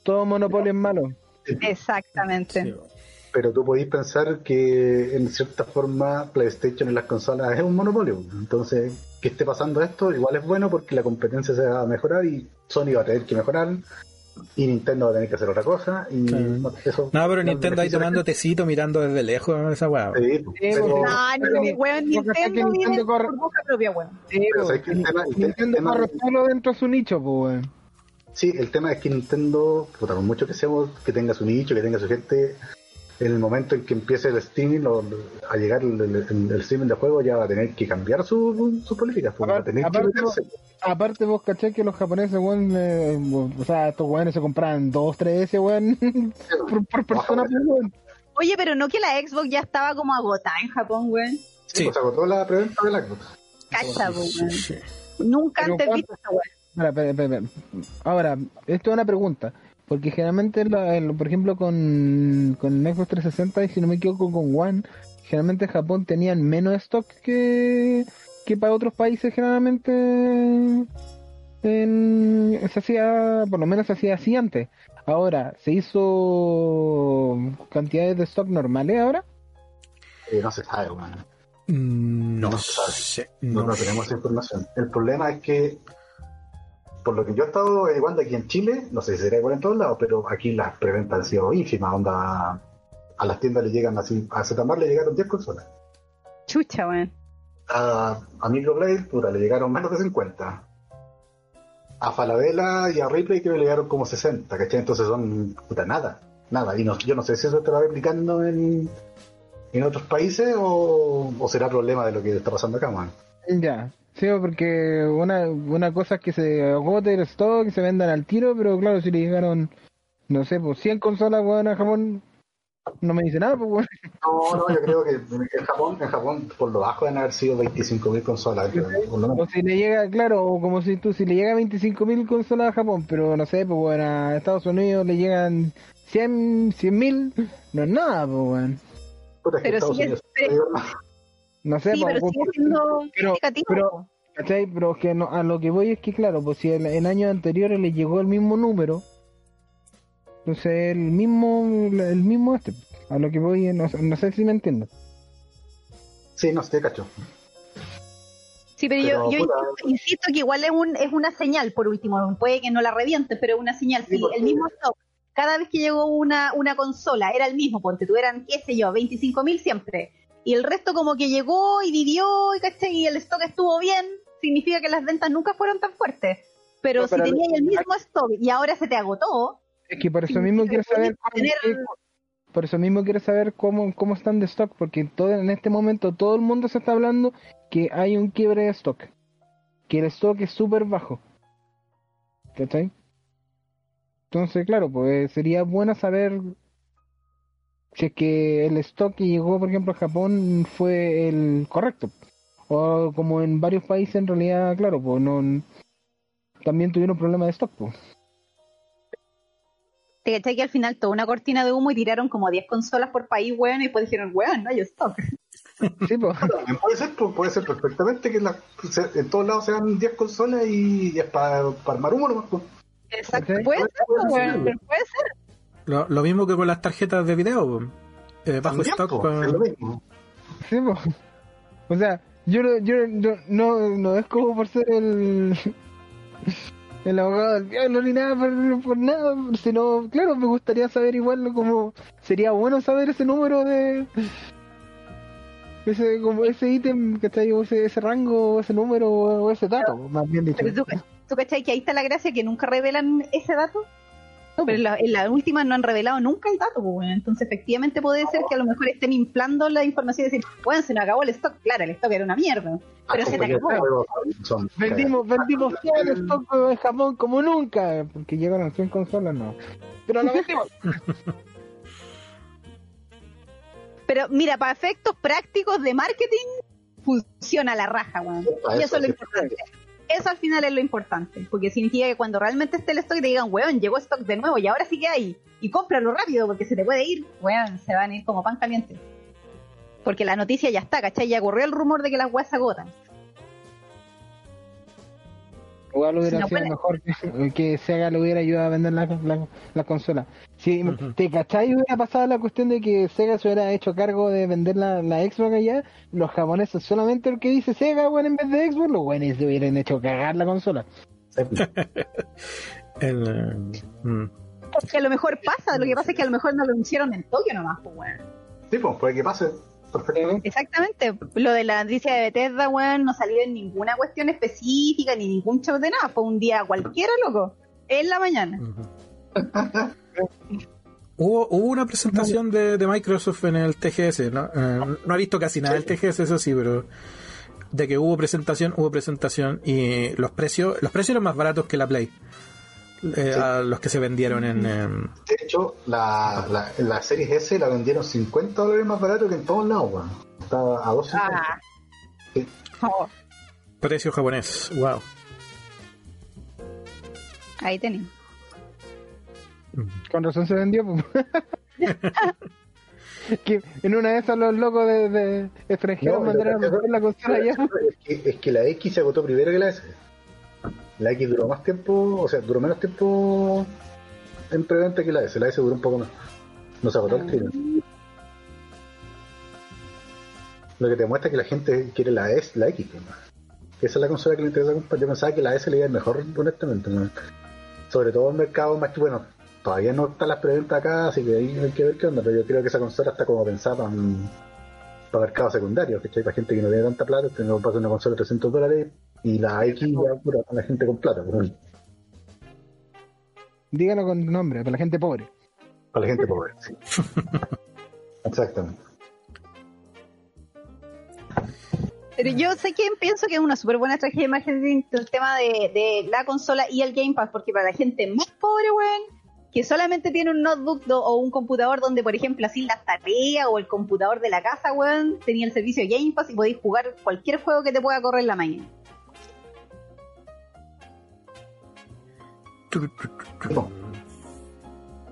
Todo monopolio es malo. exactamente. Sí. Pero tú podéis pensar que en cierta forma PlayStation en las consolas es un monopolio. Entonces, que esté pasando esto igual es bueno porque la competencia se va a mejorar y Sony va a tener que mejorar y Nintendo va a tener que hacer otra cosa. Y Claro. eso, No, pero Nintendo ahí tomando tecito mirando desde lejos esa weá. Sí, pero, No, pero- ni weón, Nintendo Nintendo corre- por boca propia, weón. Sí, Pero que el tema- el Nintendo el tema- corre solo dentro de su nicho, pues, weón. Sí, el tema es que Nintendo, puta, por mucho que seamos, que tenga su nicho, que tenga su gente, en el momento en que empiece el streaming o a llegar el, el- el- el streaming de juego, ya va a tener que cambiar su, su política, pues, va a Aparte- que aparte- vos caché que los japoneses, weón, eh, o sea, estos weones se compraban dos, tres ese weón, por, por persona, pues, weón. Oye, pero no que la Xbox ya estaba como agotada en Japón, weón. Sí, Sí. pues agotó la preventa de la Xbox. Cacha, weón. Sí. Nunca Pero antes ¿cuánto? visto esa weón. Ahora, esto es una pregunta. Porque generalmente, la- el- por ejemplo, con, con Xbox 360 y si no me equivoco con One, generalmente en Japón tenían menos stock que, que para otros países generalmente en, se hacía, por lo menos se hacía así antes. Ahora, ¿se hizo cantidades de stock normales ahora? Eh, no se sabe, weón. Mm, No No se sabe. sé. No, No no tenemos información. El problema es que, por lo que yo he estado averiguando aquí en Chile, no sé si será igual en todos lados, pero aquí las preventas han sido ínfimas. Onda, a las tiendas le llegan así, a Zetamar le llegaron 10 consolas. Chucha, weón. A, a Microplay, puta, le llegaron menos de 50. A Falabella y a Ripley creo que le llegaron como 60, ¿cachai? Entonces son, puta, nada, nada. Y no, yo no sé si eso va replicando en, en otros países o, o será problema de lo que está pasando acá, man. Ya, sí, porque una, una cosa es que se agote el stock y se vendan al tiro, pero claro, si le llegaron, no sé, pues 100 consolas, weón, a Japón, no me dice nada, pues, weón. No, no, yo creo que en Japón, en Japón por lo bajo deben haber sido 25.000 consolas. creo, por lo O si le llega, claro, o como si tú, si le llega 25.000 consolas a Japón, pero no sé, pues, weón, a Estados Unidos le llegan 100 100.000, no es nada, pues, weón. Puta, es que Pero Estados sigue- Unidos- pero- No sé, Sí, pero pues, sigue siendo pero- significativo. pero-. Pero es que no- a lo que voy es que, claro, pues si en, en años anteriores le llegó el mismo número, entonces el mismo, el mismo este, a lo que voy, no, sé- no sé si me entiendo. Sí, no sé, cacho. Sí, pero, Pero, yo, yo insisto, insisto que igual es, un, es una señal, por último. Puede que no la reviente, pero es una señal. Sí, el mismo stock, cada vez que llegó una, una consola, era el mismo, ponte tú eran, qué sé yo, 25.000 siempre. Y el resto como que llegó y vivió y, ¿cachai? y el stock estuvo bien, significa que las ventas nunca fueron tan fuertes. Pero No, si tenías el mismo stock y ahora se te agotó, Es que por eso mismo quiero saber tener- por eso mismo quiero saber cómo, cómo están de stock, porque todo en este momento todo el mundo se está hablando que hay un quiebre de stock, que el stock es súper bajo. ¿Cachai? Entonces, claro, pues sería bueno saber si es que el stock que llegó, por ejemplo, a Japón fue el correcto. O como en varios países, en realidad, claro, pues no también tuvieron problemas de stock, pues. te cachai que al final toda una cortina de humo y tiraron como 10 consolas por país, weón, y después dijeron, weón, no hay stock. Sí, pues. También puede ser, pues, puede ser perfectamente que la- se- en todos lados sean 10 consolas y, y es para armar humo nomás. pues. Exacto, puede ser, Puede ser. weón, pero puede ser. Lo, lo mismo que con las tarjetas de video. Eh, bajo También, stock. pues, pa- es lo mismo. Sí, po. O sea, yo, no- yo no, no, no es como por ser el, el abogado del diablo ni nada por, por nada, sino, claro, me gustaría saber igual como sería bueno saber ese número de ese como ese ítem, ¿cachai? O ese, ese rango, o ese número, o ese dato, más bien dicho. Pero tú, tú cachai que ahí está la gracia que nunca revelan ese dato. Pero en la, en la última no han revelado nunca el dato, pues, weón. entonces efectivamente puede ser que a lo mejor estén inflando la información y decir, bueno, se nos acabó el stock, claro, el stock era una mierda, pero se te acabó. Son- Vendimos, vendimos todo el stock de jamón como nunca, porque llegaron 100 consolas, no. Pero lo vendimos. Pero mira, para efectos prácticos de marketing, funciona la raja, weón. Y eso eso es lo importante. Eso al final es lo importante, porque significa que cuando realmente esté el stock te digan, weón, llegó stock de nuevo y ahora sí que hay, y cómpralo rápido porque se te puede ir, weón, se van a ir como pan caliente. Porque la noticia ya está, ¿cachai? Ya corrió el rumor de que las weas se agotan. Igual hubiera No sido puede- mejor que, que Sega le hubiera ayudado a vender la, la, la consola. Si te cachai, hubiera pasado la cuestión de que Sega se hubiera hecho cargo de vender la, la Xbox allá, los japoneses solamente el que dice Sega, bueno, en vez de Xbox, los buenos se hubieran hecho cagar la consola. El, mm. Porque a lo mejor pasa, lo que pasa es que a lo mejor no lo hicieron en Tokio nomás, pues weón. Sí, pues, puede que pase. Perfectamente. Exactamente, lo de la noticia de Bethesda, weón, no salió en ninguna cuestión específica ni ningún show de nada, fue un día cualquiera, loco, en la mañana. Hubo, hubo una presentación de, de Microsoft en el TGS, ¿no? Eh, no he visto casi nada del TGS, eso sí, pero de que hubo presentación, hubo presentación y los precios, los precios eran más baratos que la Play. Eh, Sí. a los que se vendieron en, em, De hecho, la, la, la Series S la vendieron 50 dólares más barato que en todos lados, weón. Estaba a 2.50. Ah. Sí. Oh, precio japonés. Wow. ahí tenemos. Con razón se vendió. pues. que en una de esas los locos de, de extranjeros No, mandaron a la consola allá. Es que, es que la X se agotó primero que la S. La X duró más tiempo, o sea, duró menos tiempo en preventa que la S. La S duró un poco más. No se agotó el tiro. Lo que te muestra que la gente quiere la S, la X. pues, esa es la consola que le interesa comprar. Yo pensaba que la S le iba a ir mejor, honestamente. ¿no? Sobre todo en mercado más que bueno. Todavía no están las preventas acá, así que ahí hay que ver qué onda. Pero yo creo que esa consola está como pensada para, para mercado secundario, ¿cachai? Para gente que no tiene tanta plata, tengo pasar una consola de 300 dólares y la X ya pura para la gente con plata, pues, Dígalo con nombre, para la gente pobre. para la gente pobre. sí. Exactamente. Pero yo sé que pienso que es una súper buena estrategia de marketing el tema de, de la consola y el Game Pass, porque para la gente más pobre, weón, que solamente tiene un notebook do- o un computador donde, por ejemplo, así las tareas o el computador de la casa, weón, tenía el servicio Game Pass y podéis jugar cualquier juego que te pueda correr en la mañana.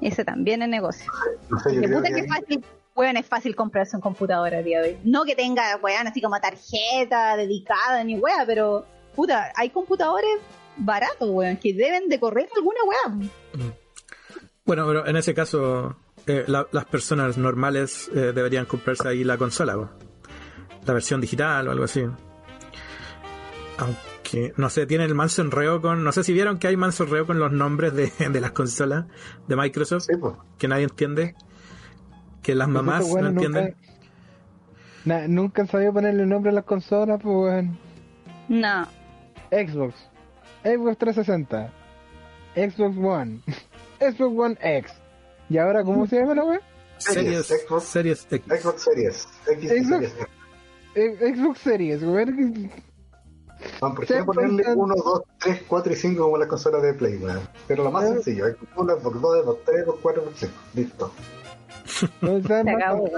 Ese también es negocio. no sé, yo puta que que es fácil, weón, es fácil comprarse un computador a día de hoy. No que tenga, weón, así como tarjeta dedicada ni weá, pero, puta, hay computadores baratos, weón, que deben de correr alguna weá. Bueno, pero en ese caso, eh, la- las personas normales eh, deberían comprarse ahí la consola, la versión digital o algo así. Aunque, no sé, tiene el manso enreo con. No sé si vieron que hay manso enreo con los nombres de, de las consolas de Microsoft, sí, pues. que nadie entiende. Que las mamás no entienden. Nunca, na- nunca han sabido ponerle nombre a las consolas, pues weón. No. Xbox, Xbox 360, Xbox One, Xbox One X. ¿Y ahora cómo se llama la web? Series, Series, Xbox. series X. Xbox Series. X y Xbox. Series. Eh, Xbox Series, weón. ¿Por qué ponerle pensando- 1, 2, 3, 4 y 5 como las consolas de Play, weón? Pero lo más Eh. sencillo, hay 1, Xbox 2, Xbox 3, Xbox 4, Xbox 5. Listo. No Se acabó.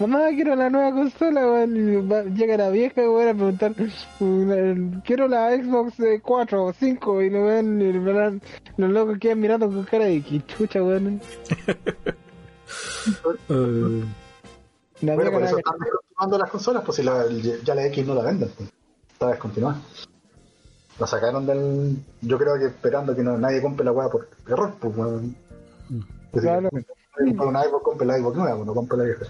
Mamá, quiero la nueva consola, weón. Llega la vieja, weón, a preguntar, "Uh, quiero la Xbox eh, 4 o 5, y lo ven, y verán- los locos quedan mirando con cara de que chucha, weón. Eh, La Bueno, por eso están descontinuando las consolas, pues si la, ya la X no la venden, pues. está descontinuada. La sacaron del. Yo creo que esperando que no, nadie compre la weá por error, pues weón. Claro. si compra una Xbox, compre la Xbox nueva, pues, no compre la vieja.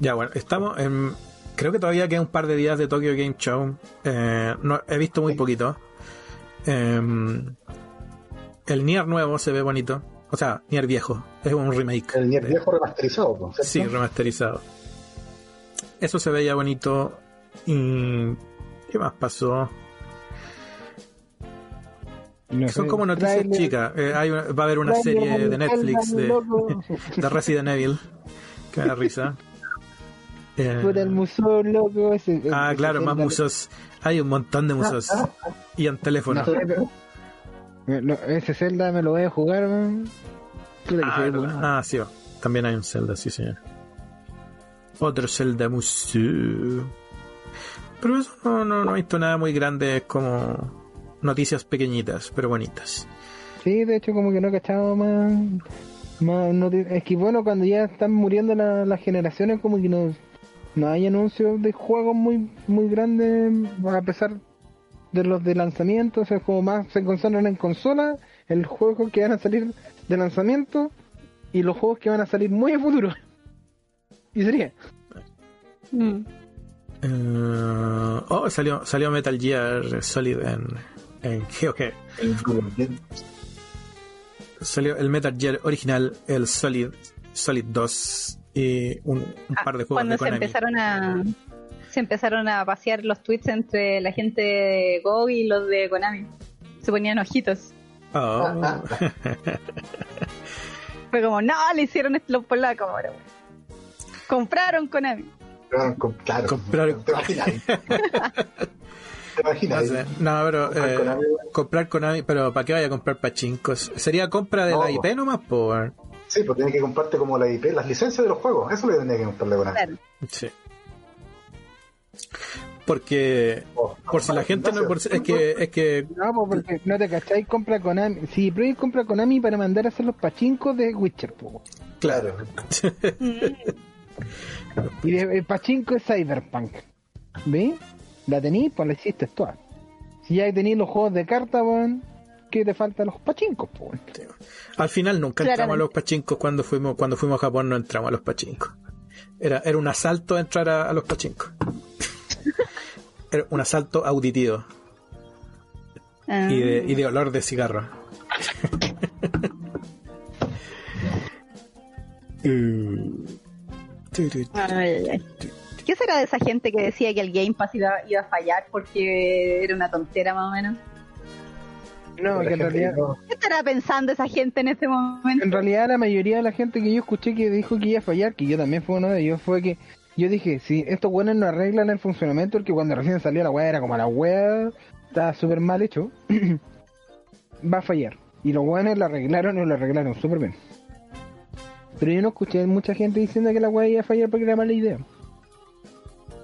Ya, bueno, estamos en. Creo que todavía queda un par de días de Tokyo Game Show. Eh, no, he visto muy poquito. Eh, el Nier nuevo se ve bonito. O sea, Nier viejo. Es un remake. El Nier viejo remasterizado, pues. ¿cierto? Sí, remasterizado. Eso se veía bonito. Y. ¿Qué más pasó? No Son sé, como noticias chicas. Eh, hay una- va a haber una serie de Netflix de, de Resident Evil. Que me da risa. Eh, Puta, el museo, loco. Ese, ah, claro, más museos. Hay un montón de museos. Y en teléfono. No sé, pero- no, ese Zelda me lo voy a jugar, Ah. Ah, sí, va. también hay un Zelda, sí, señor. Otro Zelda Museo. Pero eso no, no, no he visto nada muy grande, es como noticias pequeñitas, pero bonitas. Sí, de hecho, como que no he cachado más. Es que bueno, cuando ya están muriendo la- las generaciones, como que no, no hay anuncios de juegos muy muy grandes, a pesar de los de lanzamiento. O sea, como más se concentran en consolas, el juego que van a salir de lanzamiento y los juegos que van a salir muy a futuro. Y sería. Mm. Eh, oh, salió, salió Metal Gear Solid en, en GOG. Salió el Metal Gear original, el Solid, Solid 2 y un, un Ah, par de juegos cuando de se Konami. empezaron a se empezaron a pasear los tweets entre la gente de Go y los de Konami. Se ponían ojitos. Oh. Fue como, no, le hicieron esto los polacos ahora. güey". Compraron Konami. Claro, com- claro. Compraron- ¿Te imaginas? ¿Te No, imaginas? sé, no, pero Comprar eh, Konami, comprar Konami, pero ¿para qué vaya a comprar pachincos? ¿Sería compra de No, la IP nomás? Por... Sí, pues tiene que comprarte como la IP, las licencias de los juegos. Eso le tendría que comprarle con Claro. Sí. Porque, por si la gente no... por si- es que, es que No, pues porque no te cacháis, compra Konami. Si Project compra Konami para mandar a hacer los pachincos de Witcher, po. claro. Y de, el pachinko es Cyberpunk. ¿Ve? La tenéis, pues la hiciste toda. Si ya tenéis los juegos de carta, weón, ¿qué te faltan los pachincos, po? weón? Al final nunca entramos a Claramente. los pachincos cuando fuimos cuando fuimos a Japón no entramos a los pachincos. Era, era un asalto entrar a, a los pachincos. Era un asalto auditivo Ah. y de, y de olor de cigarro. Mm. Ay, ay, ay. ¿Qué será de esa gente que decía que el Game Pass iba, iba a fallar porque era una tontera más o menos? No, que en realidad, ¿Qué estará pensando esa gente en este momento? en realidad la mayoría de la gente que yo escuché que dijo que iba a fallar, que yo también fui uno de ellos, fue que yo dije, si estos buenos no arreglan el funcionamiento, porque cuando recién salió la weá era como la weá, estaba súper mal hecho, va a fallar. Y los buenos lo arreglaron y lo arreglaron súper bien. Pero yo no escuché mucha gente diciendo que la weá iba a fallar porque era mala idea.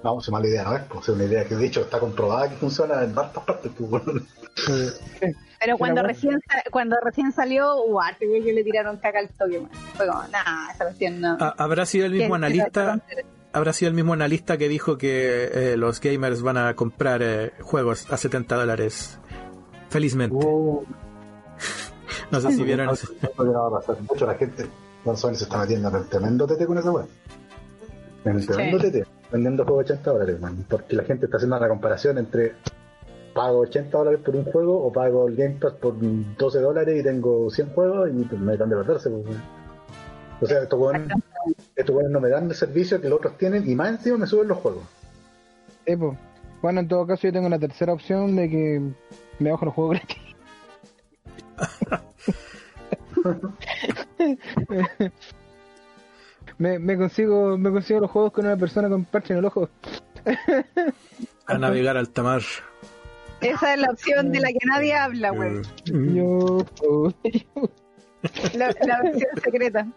No, es mala idea, ¿no es? Pues es una idea que de hecho está comprobada que funciona en varias partes. Pues, bueno. Pero cuando bueno. recién cuando recién salió, güey, que le tiraron caca al toque. Fue como, nah, esa cuestión no. Ah, ¿Habrá sido el mismo ¿Qué- analista? ¿Habrá sido el mismo analista que dijo que eh, los gamers van a comprar eh, juegos a 70 dólares? Felizmente. Uh, No sé si vieron eso. De hecho, la gente, Sony se está metiendo en el tremendo tete con esa web. En el tremendo Sí. tete, vendiendo juegos 80 dólares, man. Porque la gente está haciendo una comparación entre pago 80 dólares por un juego o pago el Game Pass por 12 dólares y tengo 100 juegos y pues, me dan de perderse. Pues, o sea, estos weones, estos weones no me dan el servicio que los otros tienen y más encima me suben los juegos. Sí, po. Bueno, en todo caso yo tengo una tercera opción de que me bajo los juegos gratis. me, me consigo me consigo los juegos con una persona con parche en el ojo. A navegar al tamar. Esa es la opción de la que nadie habla, güey. Yo, oh, La, la versión secreta.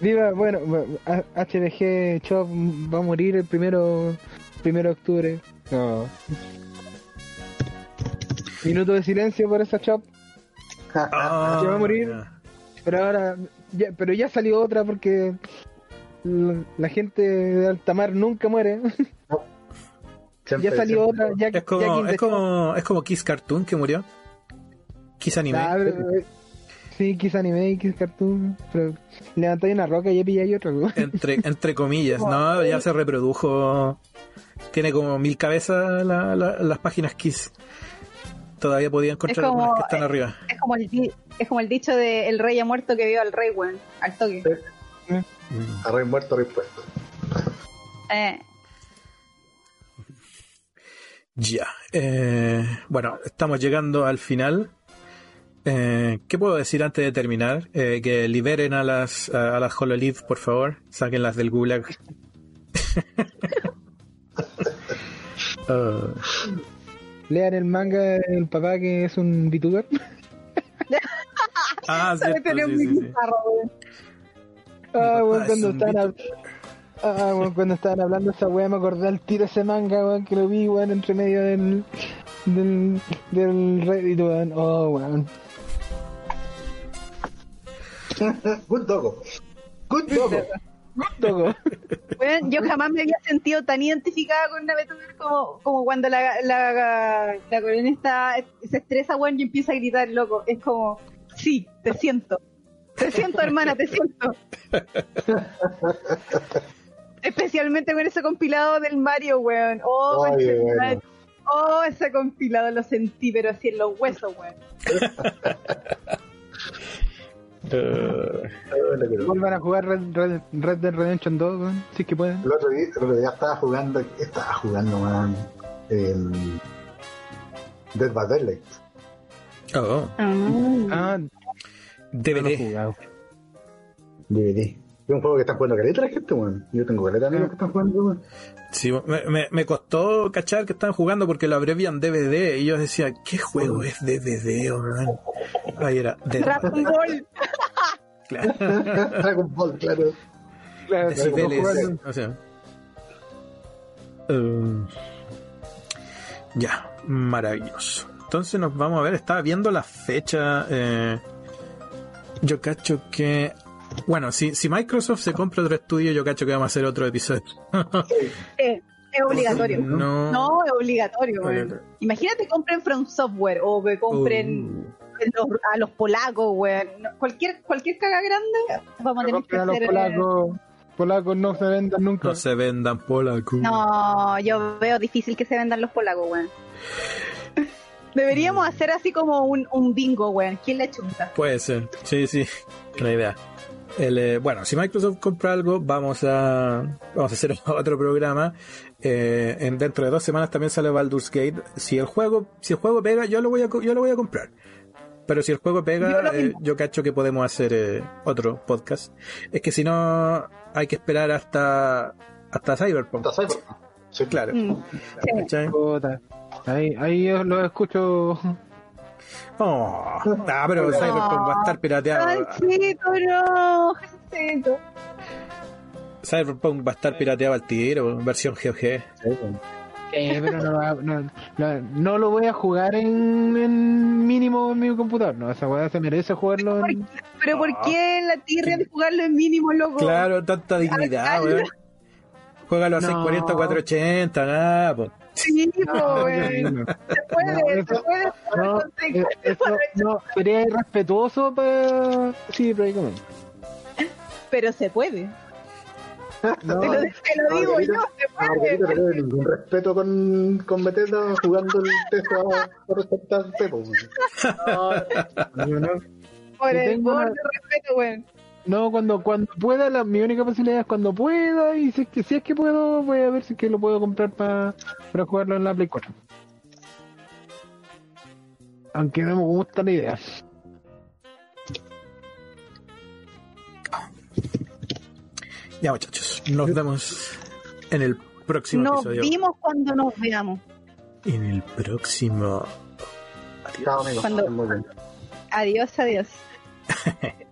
Viva, bueno, a- HDG Chop va a morir el primero, primero de octubre. No. Minuto de silencio por esa Chop. Ah, ¿Que va a morir? Pero ahora, ya, pero ya salió otra porque la, la gente de Altamar nunca muere. Siempre- ya salió siempre- otra. Ya, Es como, ya es como, es como Kiss Cartoon que murió. Kiss Anime. Ah, pero, eh, sí, Kiss Anime, Kiss Cartoon. Pero levantáis una roca y ya pilláis otra. ¿no? Entre, entre comillas, ¿no? Ya se reprodujo. Tiene como mil cabezas la- la- las páginas Kiss. Todavía podía encontrar como- algunas que están arriba. Es como el, es como el dicho de el rey ha muerto que vio al rey, güey. Al toque. Mm. A rey muerto, rey puesto. Eh, Ya. Eh, bueno, estamos llegando al final. Eh, ¿Qué puedo decir antes de terminar? Eh, que liberen a las, a, las HoloLeaf, por favor. Sáquenlas del gulag. uh. Lean el manga del papá que es un VTuber. Ah, sí, sí, sí, Ah, bueno, cuando estaban, ah, bueno, cuando estaban hablando esa weá me acordé al tiro ese manga, weón, que lo vi, weón, entre medio del, del, del Reddit, weón. Oh, weón. Good dogo. Good dogo. Good dogo. Bueno, yo jamás me había sentido tan identificada con una VTuber como, como cuando la, la, la coreana se estresa, weón, y empieza a gritar, loco. Es como, sí, te siento. Te siento, hermana, te siento. Especialmente con ese compilado del Mario, weón. Oh, Ay, bueno. oh, ese compilado lo sentí, pero así en los huesos, weón. Uh, Vuelvan a jugar Red, Red, Red Dead Redemption 2, weón, si es que pueden. El otro día, el otro día estaba jugando, estaba jugando, man, el Dead by Daylight. Oh, Ah, no lo he DVD. DVD. Es un juego que están jugando caleta la gente, weón. Yo tengo caleta amigos que están jugando, weón. Sí, me, me, me costó cachar que estaban jugando porque lo abrevian DVD y yo decía, ¿qué juego es DVD, weón? Ahí era Dragon Ball. Claro. Dragon Ball, claro. Claro, Decibeles, o sea. Eh, ya, maravilloso. Entonces nos vamos a ver, estaba viendo la fecha. eh, yo cacho que. Bueno, si, si Microsoft se compra otro estudio, yo cacho que vamos a hacer otro episodio. Eh, es obligatorio. No. No, es obligatorio, weón. Imagínate compren From Software o que compren Uh, los- a los polacos, weón. Cualquier, cualquier caga grande, vamos a tener que a los hacer. eh, polacos. Polacos no se vendan nunca. no se vendan polaco. No, yo veo difícil que se vendan los polacos, weón. Deberíamos hacer así como un, un bingo, weón. ¿Quién le chunta? Puede ser, sí, sí, una idea. El, eh, bueno, si Microsoft compra algo, vamos a vamos a hacer otro programa. Eh, en dentro de dos semanas también sale Baldur's Gate. Si el juego, si el juego pega, yo lo voy a yo lo voy a comprar. Pero si el juego Yo pega, lo eh, yo cacho que podemos hacer eh, otro podcast. Es que si no, hay que esperar hasta hasta Cyberpunk. Está Cyberpunk. Sí, Claro. Mm, sí. Ahí, ahí yo lo escucho. Oh, ah, pero Cyberpunk va a estar pirateado. Jancito, no, Jancito. Cyberpunk va a estar pirateado al tiro, versión GOG. sí, weón. Eh, pero no, va- no, no, no lo voy a jugar en, en mínimo en mi computador. No, esa weá se merece jugarlo en. Pero ¿por qué la tierra de jugarlo en mínimo, loco? Claro, tanta dignidad, weón. Juégalo a No. 640, 480, nada, po. Sí, weón. No, Se puede, No, se puede no, eh, eso no, sería irrespetuoso para. Sí, pero ahí como. Pero se puede. No, Te lo, te lo digo yo, se Ah, puede. No ningún respeto con, con Bethesda jugando el test a por respecto al Pepo. no. Por el borde de respeto, weón. No, cuando cuando pueda, la, mi única posibilidad es cuando pueda. Y si es que, si es que puedo, voy a ver si es que lo puedo comprar pa- para jugarlo en la Play 4. Aunque no me gusta la idea. Ya, muchachos, nos vemos en el próximo Nos episodio. vimos cuando nos veamos. En el próximo. Amigos. Cuando-. Adiós, adiós.